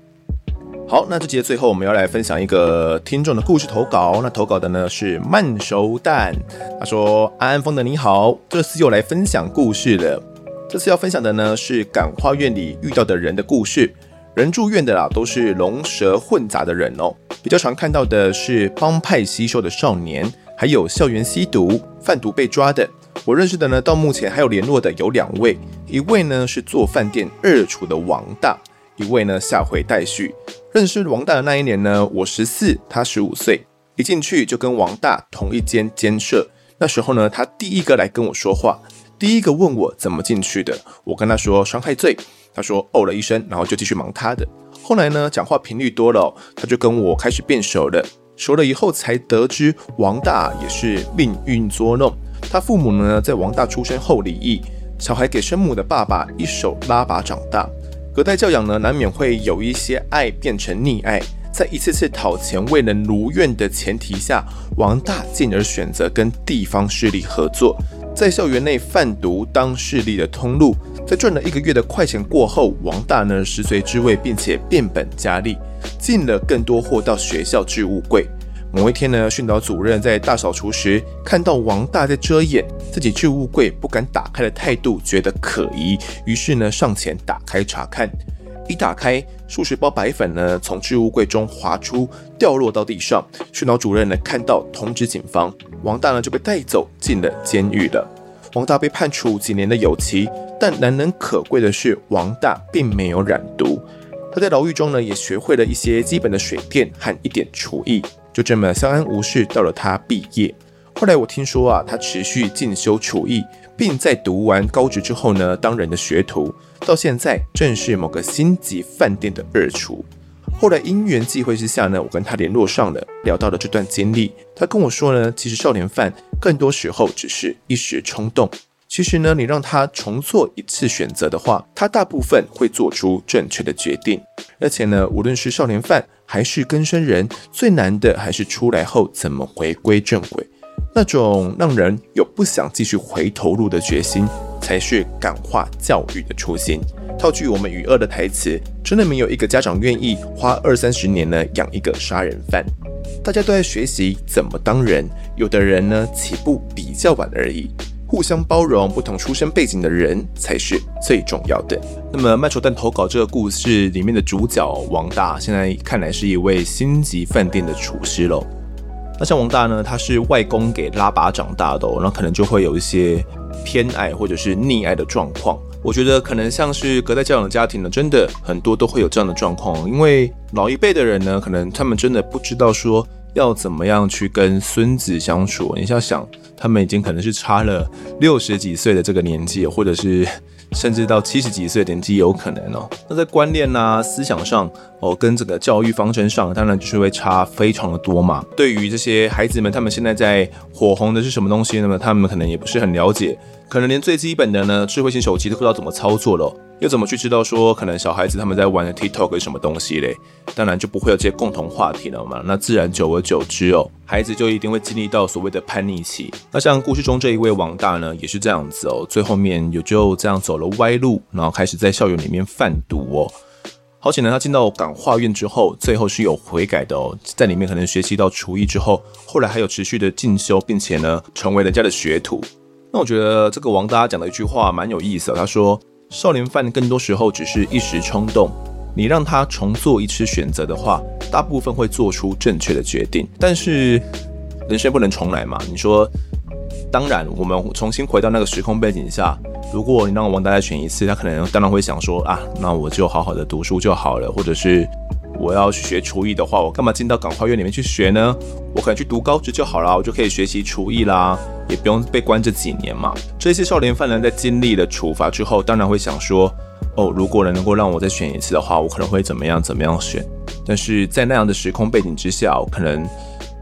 Speaker 1: 好，那这集的最后我们要来分享一个听众的故事投稿，那投稿的呢是慢熟蛋，他说安安风的你好，这次又来分享故事了，这次要分享的呢是感化院里遇到的人的故事。人住院的啦，都是龙蛇混杂的人哦。比较常看到的是帮派吸收的少年，还有校园吸毒、贩毒被抓的。我认识的呢，到目前还有联络的有两位，一位呢是做饭店二厨的王大，一位呢下回待续。认识王大的那一年呢，我十四，他十五岁，一进去就跟王大同一间监舍。那时候呢，他第一个来跟我说话，第一个问我怎么进去的。我跟他说伤害罪。他说哦了一声，然后就继续忙他的。后来呢，讲话频率多了，他就跟我开始变熟了。熟了以后才得知，王大也是命运捉弄。他父母呢，在王大出生后离异，小孩给生母的爸爸一手拉拔长大。隔代教养呢，难免会有一些爱变成溺爱。在一次次讨钱未能如愿的前提下，王大进而选择跟地方势力合作。在校园内贩毒当势力的通路，在赚了一个月的快钱过后，王大呢食髓知味，并且变本加厉，进了更多货到学校置物柜。某一天呢，训导主任在大扫除时，看到王大在遮掩自己置物柜不敢打开的态度，觉得可疑，于是呢上前打开查看。一打开，数十包白粉呢从置物柜中滑出，掉落到地上。训导主任呢看到，通知警方，王大呢就被带走进了监狱了。王大被判处几年的有期，但难能可贵的是，王大并没有染毒。他在牢狱中呢也学会了一些基本的水电和一点厨艺，就这么相安无事到了他毕业。后来我听说啊，他持续进修厨艺。并在读完高职之后呢，当人的学徒，到现在正是某个星级饭店的二厨。后来因缘际会之下呢，我跟他联络上了，聊到了这段经历。他跟我说呢，其实少年犯更多时候只是一时冲动。其实呢，你让他重做一次选择的话，他大部分会做出正确的决定。而且呢，无论是少年犯还是更生人，最难的还是出来后怎么回归正轨。那种让人有不想继续回头路的决心，才是感化教育的初心。套句我们与恶的台词，真的没有一个家长愿意花二三十年呢养一个杀人犯。大家都在学习怎么当人，有的人呢起步比较晚而已。互相包容不同出身背景的人才是最重要的。那么慢熟蛋投稿这个故事里面的主角王大，现在看来是一位星级饭店的厨师喽。那像王大呢，他是外公给拉拔长大的哦，那可能就会有一些偏爱或者是溺爱的状况。我觉得可能像是隔代教养的家庭呢，真的很多都会有这样的状况，因为老一辈的人呢，可能他们真的不知道说要怎么样去跟孙子相处。你要想，他们已经可能是差了六十几岁的这个年纪，或者是。甚至到七十几岁的年纪有可能哦。那在观念啊、思想上哦，跟这个教育方针上，当然就是会差非常的多嘛。对于这些孩子们，他们现在在火红的是什么东西？那么他们可能也不是很了解可能连最基本的呢，智慧型手机都不知道怎么操作了，又怎么去知道说可能小孩子他们在玩的 TikTok 是什么东西嘞？当然就不会有这些共同话题了嘛。那自然久而久之哦，孩子就一定会经历到所谓的叛逆期。那像故事中这一位王大呢，也是这样子哦，最后面有就这样走了歪路，然后开始在校园里面贩毒哦。好险呢，他进到感化院之后，最后是有悔改的哦，在里面可能学习到厨艺之后，后来还有持续的进修，并且呢，成为人家的学徒。那我觉得这个王大讲的一句话蛮有意思的。他说：“少年犯更多时候只是一时冲动，你让他重做一次选择的话，大部分会做出正确的决定。但是人生不能重来嘛？你说，当然，我们重新回到那个时空背景下，如果你让王大再选一次，他可能当然会想说啊，那我就好好的读书就好了，或者是。”我要学厨艺的话，我干嘛进到感化院里面去学呢？我可能去读高职就好了，我就可以学习厨艺啦，也不用被关这几年嘛。这些少年犯人在经历了处罚之后，当然会想说，哦，如果能能够让我再选一次的话，我可能会怎么样怎么样选。但是在那样的时空背景之下，我可能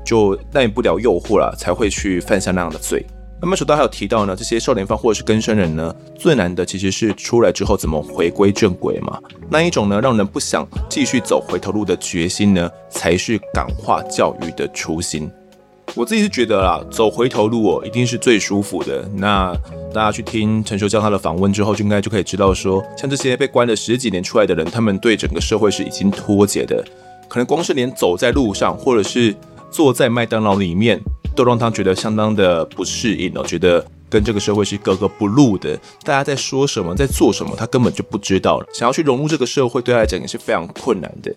Speaker 1: 就耐不了诱惑了，才会去犯下那样的罪。那么，手刀还有提到呢，这些少年犯或者是更生人呢，最难的其实是出来之后怎么回归正轨嘛。那一种呢，让人不想继续走回头路的决心呢，才是感化教育的初心。我自己是觉得啦，走回头路哦，一定是最舒服的。那大家去听陈秀江他的访问之后，就应该就可以知道说，像这些被关了十几年出来的人，他们对整个社会是已经脱节的，可能光是连走在路上，或者是坐在麦当劳里面。都让他觉得相当的不适应哦，觉得跟这个社会是格格不入的。大家在说什么，在做什么，他根本就不知道了。想要去融入这个社会，对他来讲也是非常困难的。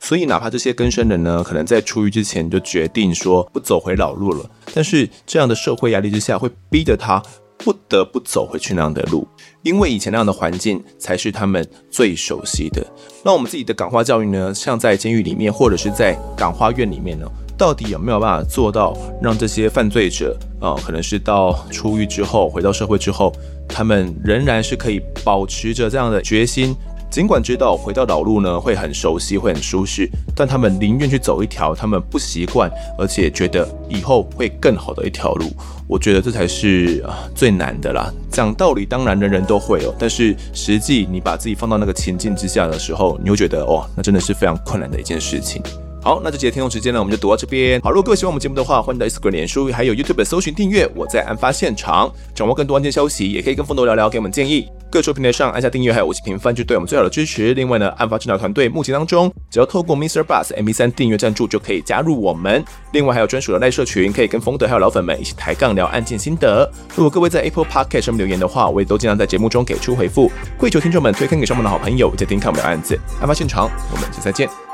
Speaker 1: 所以，哪怕这些更生人呢，可能在出狱之前就决定说不走回老路了，但是这样的社会压力之下，会逼得他不得不走回去那样的路，因为以前那样的环境才是他们最熟悉的。那我们自己的感化教育呢，像在监狱里面，或者是在感化院里面呢？到底有没有办法做到让这些犯罪者啊、可能是到出狱之后回到社会之后，他们仍然是可以保持着这样的决心，尽管知道回到老路呢会很熟悉，会很舒适，但他们宁愿去走一条他们不习惯，而且觉得以后会更好的一条路。我觉得这才是啊最难的啦。讲道理当然人人都会哦，但是实际你把自己放到那个情境之下的时候，你会觉得哇，那真的是非常困难的一件事情。好，那这节的听众时间呢，我们就读到这边。好，如果各位喜欢我们节目的话，欢迎到 Instagram、脸书还有 YouTube 搜寻订阅。我在案发现场，掌握更多案件消息，也可以跟疯斗聊聊，给我们建议。各处平台上按下订阅还有五星评分，就对我们最好的支持。另外呢，案发侦查团队目前当中，只要透过 Mr. Bus MP3 订阅赞助就可以加入我们。另外还有专属的赖社群，可以跟疯斗还有老粉们一起抬杠聊案件心得。如果各位在 Apple Podcast 上面留言的话，我也都尽量在节目中给出回复。跪求听众们推坑给上面的好朋友，再听看我们的案子。案发现场，我们下次再见。